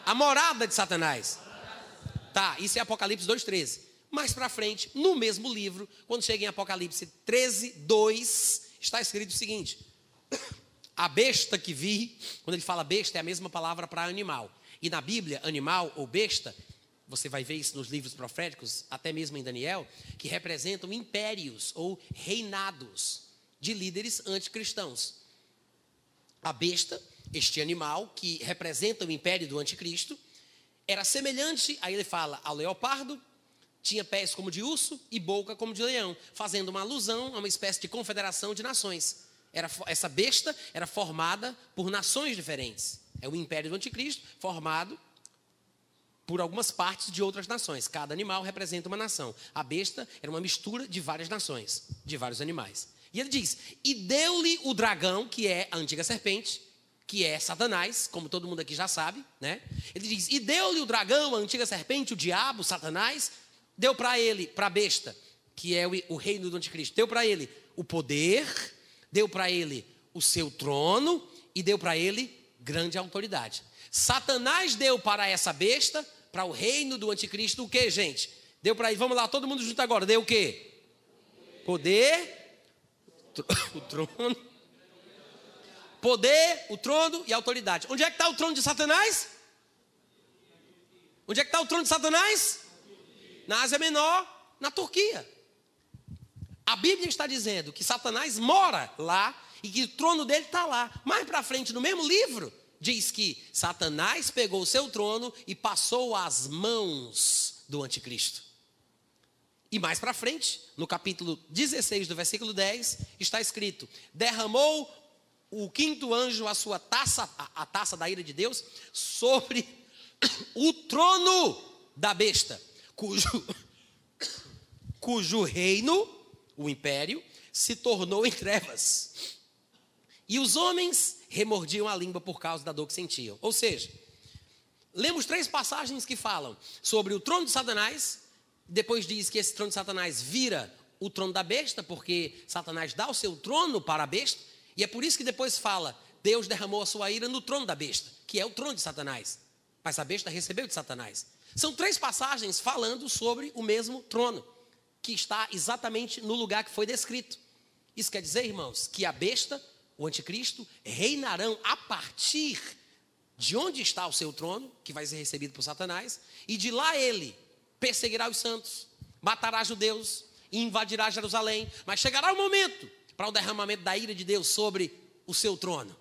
a morada de Satanás. Tá, isso é Apocalipse 2,13. Mais para frente, no mesmo livro, quando chega em Apocalipse 13, 2, está escrito o seguinte: a besta que vi, quando ele fala besta, é a mesma palavra para animal. E na Bíblia, animal ou besta, você vai ver isso nos livros proféticos, até mesmo em Daniel, que representam impérios ou reinados de líderes anticristãos. A besta, este animal que representa o império do anticristo, era semelhante, aí ele fala, ao leopardo, tinha pés como de urso e boca como de leão, fazendo uma alusão a uma espécie de confederação de nações era, essa besta era formada por nações diferentes. É o império do anticristo formado por algumas partes de outras nações. Cada animal representa uma nação. A besta era uma mistura de várias nações, de vários animais. E ele diz: E deu-lhe o dragão, que é a antiga serpente, que é Satanás, como todo mundo aqui já sabe, né? Ele diz: E deu-lhe o dragão, a antiga serpente, o diabo, Satanás, deu para ele, para a besta, que é o, reino do anticristo, deu para ele o poder, deu para ele o seu trono e deu para ele grande autoridade. Satanás deu para essa besta, para o reino do anticristo, o que, gente? Deu para ele, vamos lá, todo mundo junto agora, deu o quê? Poder, [COUGHS] o trono, poder, o trono e autoridade. Onde é que está o trono de Satanás? Onde é que está o trono de Satanás? Na Ásia Menor, na Turquia. A Bíblia está dizendo que Satanás mora lá e que o trono dele está lá. Mais para frente, no mesmo livro, diz que Satanás pegou o seu trono e passou às mãos do anticristo. E mais para frente, no capítulo 16 do versículo 10, está escrito: derramou o quinto anjo a sua taça, a, a taça da ira de Deus, sobre [COUGHS] o trono da besta, cujo, [COUGHS] cujo reino o império, se tornou em trevas. E os homens remordiam a língua por causa da dor que sentiam. Ou seja, lemos três passagens que falam sobre o trono de Satanás, depois diz que esse trono de Satanás vira o trono da besta, porque Satanás dá o seu trono para a besta, e é por isso que depois fala: Deus derramou a sua ira no trono da besta, que é o trono de Satanás. Mas a besta recebeu de Satanás. São três passagens falando sobre o mesmo trono que está exatamente no lugar que foi descrito. Isso quer dizer, irmãos, que a besta, o anticristo, reinarão a partir de onde está o seu trono, que vai ser recebido por Satanás, e de lá ele perseguirá os santos, matará judeus invadirá Jerusalém. Mas chegará o momento para o derramamento da ira de Deus sobre o seu trono.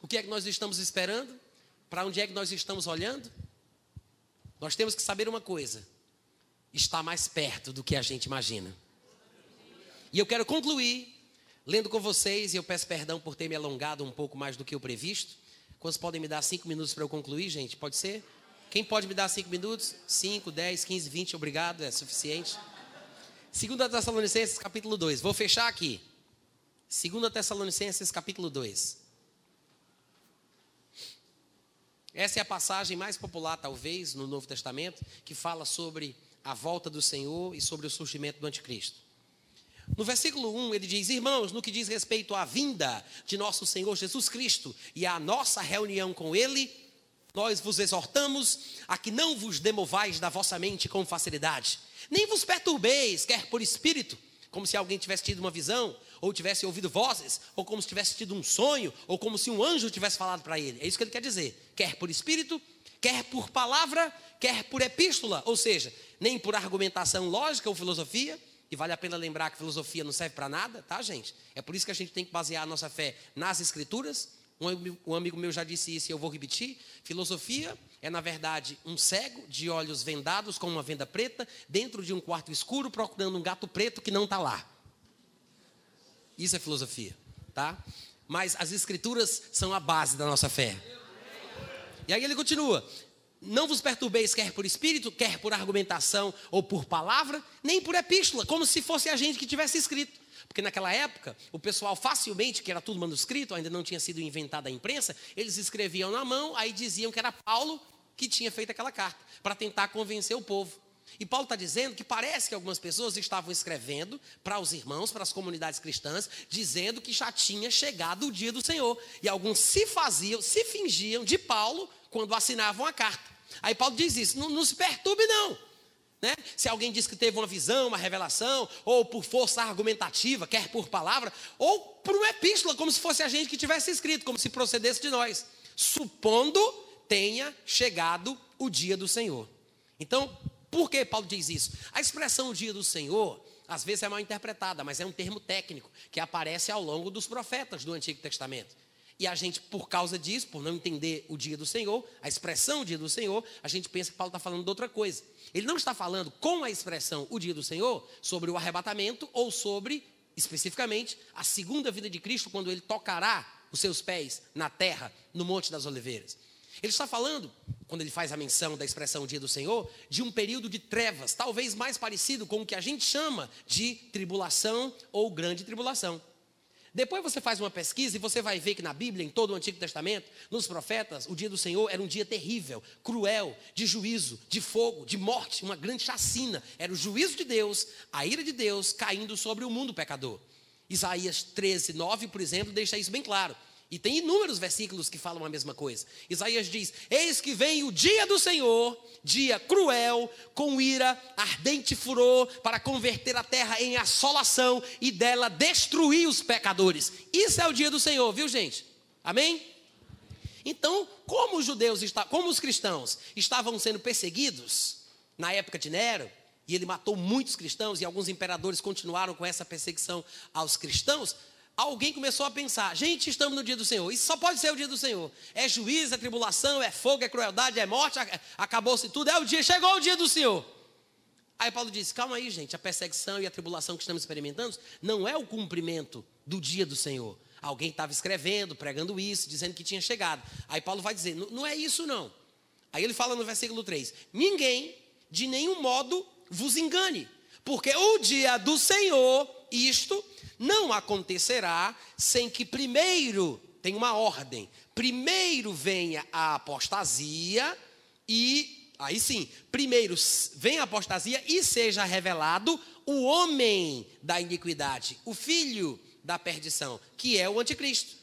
O que é que nós estamos esperando? Para onde é que nós estamos olhando? Nós temos que saber uma coisa: está mais perto do que a gente imagina. E eu quero concluir lendo com vocês, e eu peço perdão por ter me alongado um pouco mais do que o previsto. Quantos podem me dar cinco minutos para eu concluir, gente? Pode ser? Quem pode me dar cinco minutos? Cinco, dez, quinze, vinte, obrigado, é suficiente. Segunda Tessalonicenses, capítulo 2. Vou fechar aqui. Segunda Tessalonicenses, capítulo 2. Essa é a passagem mais popular, talvez, no Novo Testamento, que fala sobre a volta do Senhor e sobre o surgimento do anticristo. No versículo 1, ele diz: Irmãos, no que diz respeito à vinda de nosso Senhor Jesus Cristo e à nossa reunião com Ele, nós vos exortamos a que não vos demovais da vossa mente com facilidade, nem vos perturbeis, quer por espírito, como se alguém tivesse tido uma visão, ou tivesse ouvido vozes, ou como se tivesse tido um sonho, ou como se um anjo tivesse falado para ele. É isso que ele quer dizer. Quer por espírito, quer por palavra, quer por epístola, ou seja, nem por argumentação lógica ou filosofia. E vale a pena lembrar que filosofia não serve para nada, tá, gente? É por isso que a gente tem que basear a nossa fé nas escrituras. Um amigo meu já disse isso e eu vou repetir. Filosofia é, na verdade, um cego de olhos vendados com uma venda preta dentro de um quarto escuro procurando um gato preto que não está lá. Isso é filosofia, tá? Mas as escrituras são a base da nossa fé. E aí ele continua: Não vos perturbeis, quer por espírito, quer por argumentação ou por palavra, nem por epístola, como se fosse a gente que tivesse escrito. Porque naquela época, o pessoal facilmente, que era tudo manuscrito, ainda não tinha sido inventada a imprensa, eles escreviam na mão, aí diziam que era Paulo que tinha feito aquela carta, para tentar convencer o povo. E Paulo está dizendo que parece que algumas pessoas estavam escrevendo para os irmãos, para as comunidades cristãs, dizendo que já tinha chegado o dia do Senhor. E alguns se faziam, se fingiam de Paulo quando assinavam a carta. Aí Paulo diz isso: não, não se perturbe, não. Né? Se alguém diz que teve uma visão, uma revelação, ou por força argumentativa, quer por palavra, ou por uma epístola, como se fosse a gente que tivesse escrito, como se procedesse de nós, supondo tenha chegado o dia do Senhor. Então, por que Paulo diz isso? A expressão dia do Senhor, às vezes é mal interpretada, mas é um termo técnico que aparece ao longo dos profetas do Antigo Testamento. E a gente, por causa disso, por não entender o dia do Senhor, a expressão dia do Senhor, a gente pensa que Paulo está falando de outra coisa. Ele não está falando com a expressão o dia do Senhor sobre o arrebatamento ou sobre especificamente a segunda vida de Cristo, quando ele tocará os seus pés na terra, no Monte das Oliveiras. Ele está falando, quando ele faz a menção da expressão dia do Senhor, de um período de trevas, talvez mais parecido com o que a gente chama de tribulação ou grande tribulação. Depois você faz uma pesquisa e você vai ver que na Bíblia, em todo o Antigo Testamento, nos profetas, o dia do Senhor era um dia terrível, cruel, de juízo, de fogo, de morte, uma grande chacina. Era o juízo de Deus, a ira de Deus caindo sobre o mundo pecador. Isaías 13, 9, por exemplo, deixa isso bem claro. E tem inúmeros versículos que falam a mesma coisa. Isaías diz: Eis que vem o dia do Senhor, dia cruel, com ira, ardente furor, para converter a terra em assolação e dela destruir os pecadores. Isso é o dia do Senhor, viu, gente? Amém? Então, como os judeus, como os cristãos estavam sendo perseguidos na época de Nero, e ele matou muitos cristãos, e alguns imperadores continuaram com essa perseguição aos cristãos, alguém começou a pensar: gente, estamos no dia do Senhor. Isso só pode ser o dia do Senhor. É juízo, é tribulação, é fogo, é crueldade, é morte, acabou-se tudo. É o dia, chegou o dia do Senhor. Aí Paulo disse: calma aí, gente, a perseguição e a tribulação que estamos experimentando não é o cumprimento do dia do Senhor. Alguém estava escrevendo, pregando isso, dizendo que tinha chegado. Aí Paulo vai dizer: não é isso não. Aí ele fala no versículo 3: Ninguém de nenhum modo vos engane, porque o dia do Senhor, isto não acontecerá sem que primeiro, tem uma ordem, primeiro venha a apostasia e, aí sim, primeiro venha a apostasia e seja revelado o homem da iniquidade, o filho da perdição, que é o anticristo.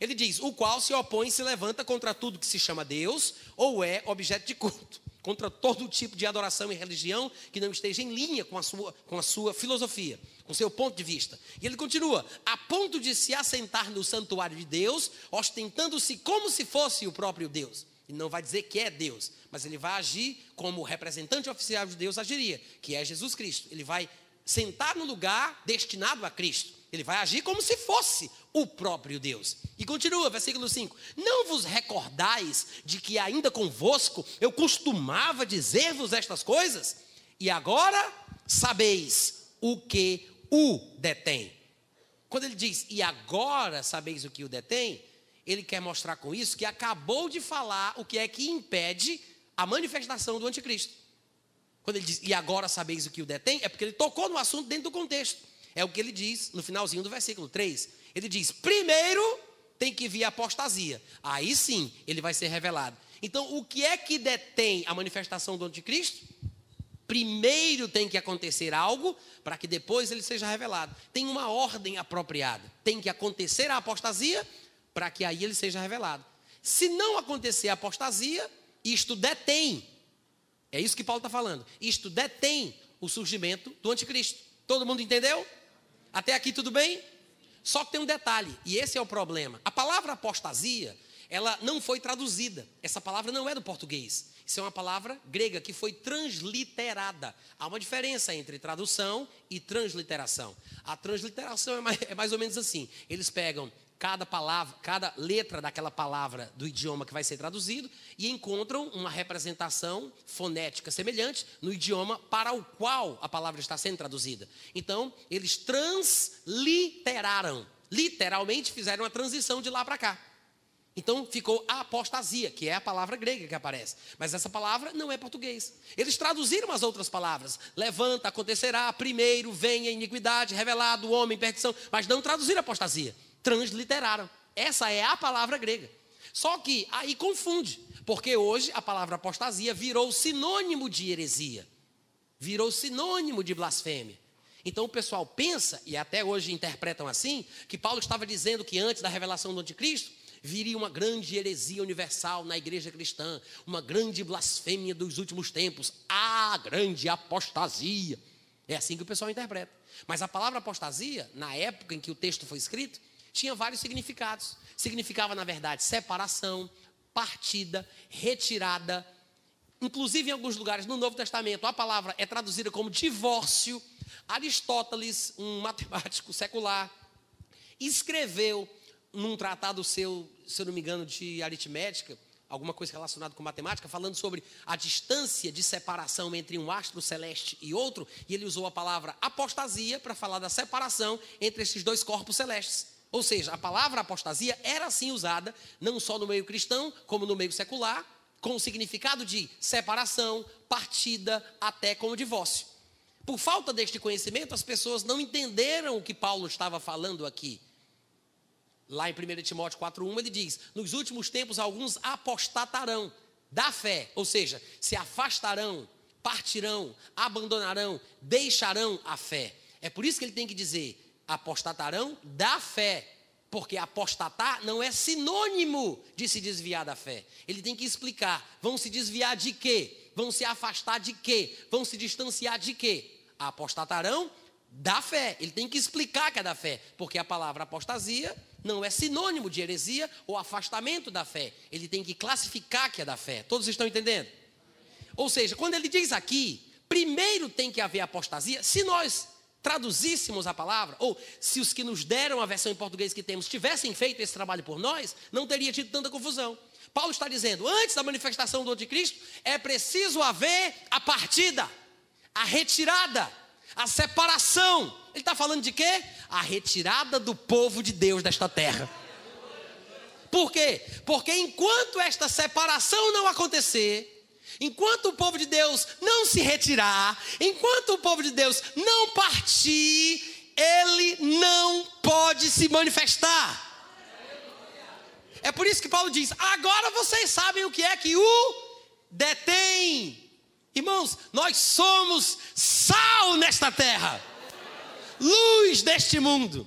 Ele diz: o qual se opõe e se levanta contra tudo que se chama Deus ou é objeto de culto [LAUGHS] contra todo tipo de adoração e religião que não esteja em linha com a sua, com a sua filosofia, o seu ponto de vista. E ele continua: a ponto de se assentar no santuário de Deus, ostentando-se como se fosse o próprio Deus. Ele não vai dizer que é Deus, mas ele vai agir como o representante oficial de Deus agiria, que é Jesus Cristo. Ele vai sentar no lugar destinado a Cristo. Ele vai agir como se fosse o próprio Deus. E continua, versículo 5: Não vos recordais de que ainda convosco eu costumava dizer-vos estas coisas? E agora sabeis o que o detém. Quando ele diz, e agora sabeis o que o detém, ele quer mostrar com isso que acabou de falar o que é que impede a manifestação do anticristo. Quando ele diz, e agora sabeis o que o detém, é porque ele tocou no assunto dentro do contexto. É o que ele diz no finalzinho do versículo 3. Ele diz: primeiro tem que vir a apostasia. Aí sim ele vai ser revelado. Então, o que é que detém a manifestação do anticristo? Primeiro tem que acontecer algo para que depois ele seja revelado. Tem uma ordem apropriada. Tem que acontecer a apostasia para que aí ele seja revelado. Se não acontecer a apostasia, isto detém. É isso que Paulo está falando. Isto detém o surgimento do anticristo. Todo mundo entendeu? Até aqui tudo bem? Só que tem um detalhe, e esse é o problema. A palavra apostasia, ela não foi traduzida. Essa palavra não é do português. Isso é uma palavra grega que foi transliterada. Há uma diferença entre tradução e transliteração. A transliteração é mais, é mais ou menos assim: eles pegam cada palavra, cada letra daquela palavra do idioma que vai ser traduzido e encontram uma representação fonética semelhante no idioma para o qual a palavra está sendo traduzida. Então, eles transliteraram, literalmente fizeram a transição de lá para cá. Então ficou a apostasia, que é a palavra grega que aparece. Mas essa palavra não é português. Eles traduziram as outras palavras. Levanta, acontecerá, primeiro, venha iniquidade, revelado, homem, perdição. Mas não traduziram apostasia transliteraram. Essa é a palavra grega. Só que aí confunde, porque hoje a palavra apostasia virou sinônimo de heresia, virou sinônimo de blasfêmia. Então o pessoal pensa, e até hoje interpretam assim, que Paulo estava dizendo que antes da revelação do anticristo, viria uma grande heresia universal na igreja cristã, uma grande blasfêmia dos últimos tempos, a grande apostasia. É assim que o pessoal interpreta. Mas a palavra apostasia, na época em que o texto foi escrito, tinha vários significados. Significava, na verdade, separação, partida, retirada. Inclusive, em alguns lugares no Novo Testamento, a palavra é traduzida como divórcio. Aristóteles, um matemático secular, escreveu num tratado seu, se eu não me engano, de aritmética, alguma coisa relacionada com matemática, falando sobre a distância de separação entre um astro celeste e outro, e ele usou a palavra apostasia para falar da separação entre esses dois corpos celestes. Ou seja, a palavra apostasia era assim usada, não só no meio cristão, como no meio secular, com o significado de separação, partida, até como divórcio. Por falta deste conhecimento, as pessoas não entenderam o que Paulo estava falando aqui. Lá em 1 Timóteo 4,1 ele diz: Nos últimos tempos alguns apostatarão da fé, ou seja, se afastarão, partirão, abandonarão, deixarão a fé. É por isso que ele tem que dizer: apostatarão da fé, porque apostatar não é sinônimo de se desviar da fé. Ele tem que explicar: vão se desviar de quê? Vão se afastar de quê? Vão se distanciar de quê? Apostatarão da fé. Ele tem que explicar que é da fé, porque a palavra apostasia não é sinônimo de heresia ou afastamento da fé. Ele tem que classificar que é da fé. Todos estão entendendo? Ou seja, quando ele diz aqui, primeiro tem que haver apostasia, se nós traduzíssemos a palavra, ou se os que nos deram a versão em português que temos tivessem feito esse trabalho por nós, não teria tido tanta confusão. Paulo está dizendo, antes da manifestação do anticristo, é preciso haver a partida, a retirada, a separação. Ele está falando de quê? A retirada do povo de Deus desta terra. Por quê? Porque enquanto esta separação não acontecer, enquanto o povo de Deus não se retirar, enquanto o povo de Deus não partir, ele não pode se manifestar. É por isso que Paulo diz: agora vocês sabem o que é que o detém. Irmãos, nós somos sal nesta terra, luz deste mundo.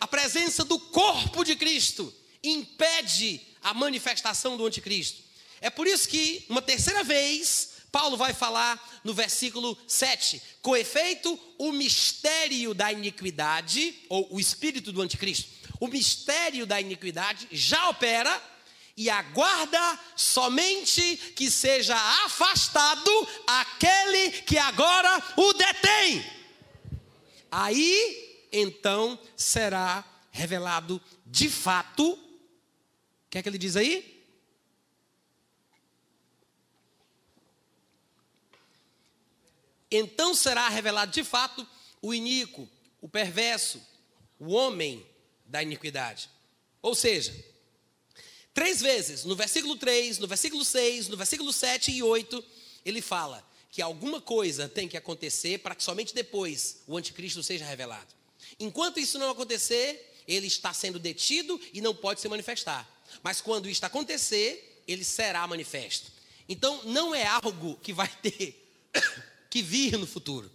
A presença do corpo de Cristo impede a manifestação do anticristo. É por isso que, uma terceira vez, Paulo vai falar no versículo 7: com efeito, o mistério da iniquidade, ou o espírito do anticristo, o mistério da iniquidade já opera e aguarda somente que seja afastado aquele que agora o detém. Aí então será revelado de fato. O que é que ele diz aí? Então será revelado de fato o iníquo, o perverso, o homem da iniquidade. Ou seja, Três vezes, no versículo 3, no versículo 6, no versículo 7 e 8, ele fala que alguma coisa tem que acontecer para que somente depois o anticristo seja revelado. Enquanto isso não acontecer, ele está sendo detido e não pode se manifestar. Mas quando isso acontecer, ele será manifesto. Então, não é algo que vai ter [COUGHS] que vir no futuro.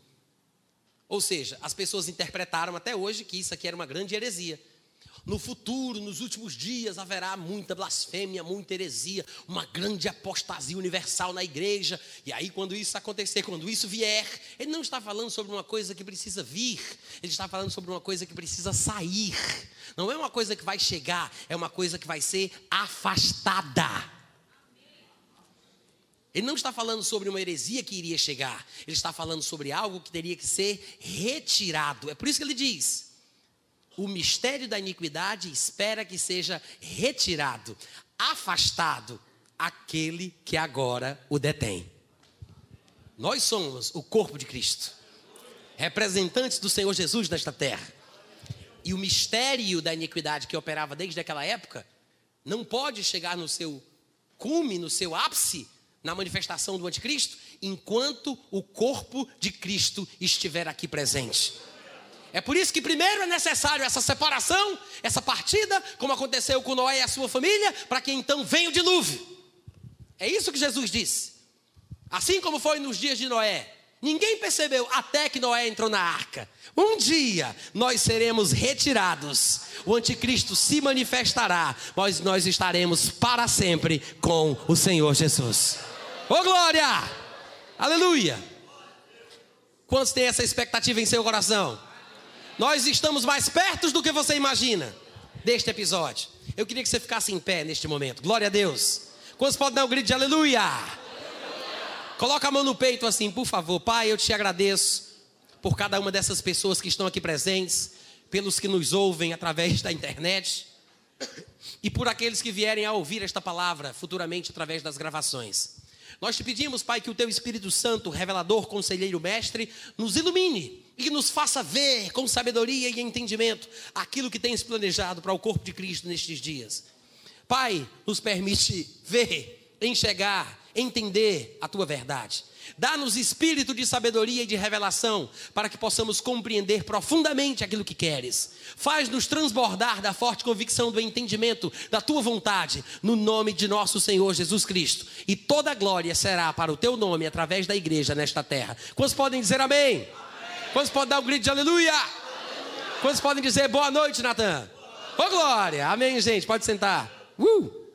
Ou seja, as pessoas interpretaram até hoje que isso aqui era uma grande heresia no futuro, nos últimos dias, haverá muita blasfêmia, muita heresia, uma grande apostasia universal na igreja. E aí, quando isso acontecer, quando isso vier, ele não está falando sobre uma coisa que precisa vir, ele está falando sobre uma coisa que precisa sair. Não é uma coisa que vai chegar, é uma coisa que vai ser afastada. Ele não está falando sobre uma heresia que iria chegar, ele está falando sobre algo que teria que ser retirado. É por isso que ele diz: o mistério da iniquidade espera que seja retirado, afastado aquele que agora o detém. Nós somos o corpo de Cristo, representantes do Senhor Jesus nesta terra. E o mistério da iniquidade que operava desde aquela época não pode chegar no seu cume, no seu ápice, na manifestação do anticristo, enquanto o corpo de Cristo estiver aqui presente. É por isso que primeiro é necessário essa separação, essa partida, como aconteceu com Noé e a sua família, para que então venha o dilúvio. É isso que Jesus disse. Assim como foi nos dias de Noé, ninguém percebeu até que Noé entrou na arca. Um dia nós seremos retirados, o anticristo se manifestará, mas nós estaremos para sempre com o Senhor Jesus. Ô oh, glória! Aleluia! Quantos têm essa expectativa em seu coração? Nós estamos mais perto do que você imagina deste episódio. Eu queria que você ficasse em pé neste momento. Glória a Deus. Quantos podem dar um grito de aleluia? aleluia? Coloca a mão no peito assim, por favor. Pai, eu te agradeço por cada uma dessas pessoas que estão aqui presentes, pelos que nos ouvem através da internet. e por aqueles que vierem a ouvir esta palavra futuramente através das gravações. Nós te pedimos, Pai, que o teu Espírito Santo, revelador, conselheiro, mestre, nos ilumine e nos faça ver com sabedoria e entendimento aquilo que tens planejado para o corpo de Cristo nestes dias. Pai, nos permite ver, enxergar, entender a tua verdade. Dá-nos espírito de sabedoria e de revelação, para que possamos compreender profundamente aquilo que queres. Faz-nos transbordar da forte convicção do entendimento da tua vontade, no nome de nosso Senhor Jesus Cristo. E toda a glória será para o teu nome através da igreja nesta terra. Quantos podem dizer amém? amém. Quantos podem dar um grito de aleluia? aleluia. Quantos podem dizer boa noite, Natan? Boa glória! Amém, gente. Pode sentar. Uh!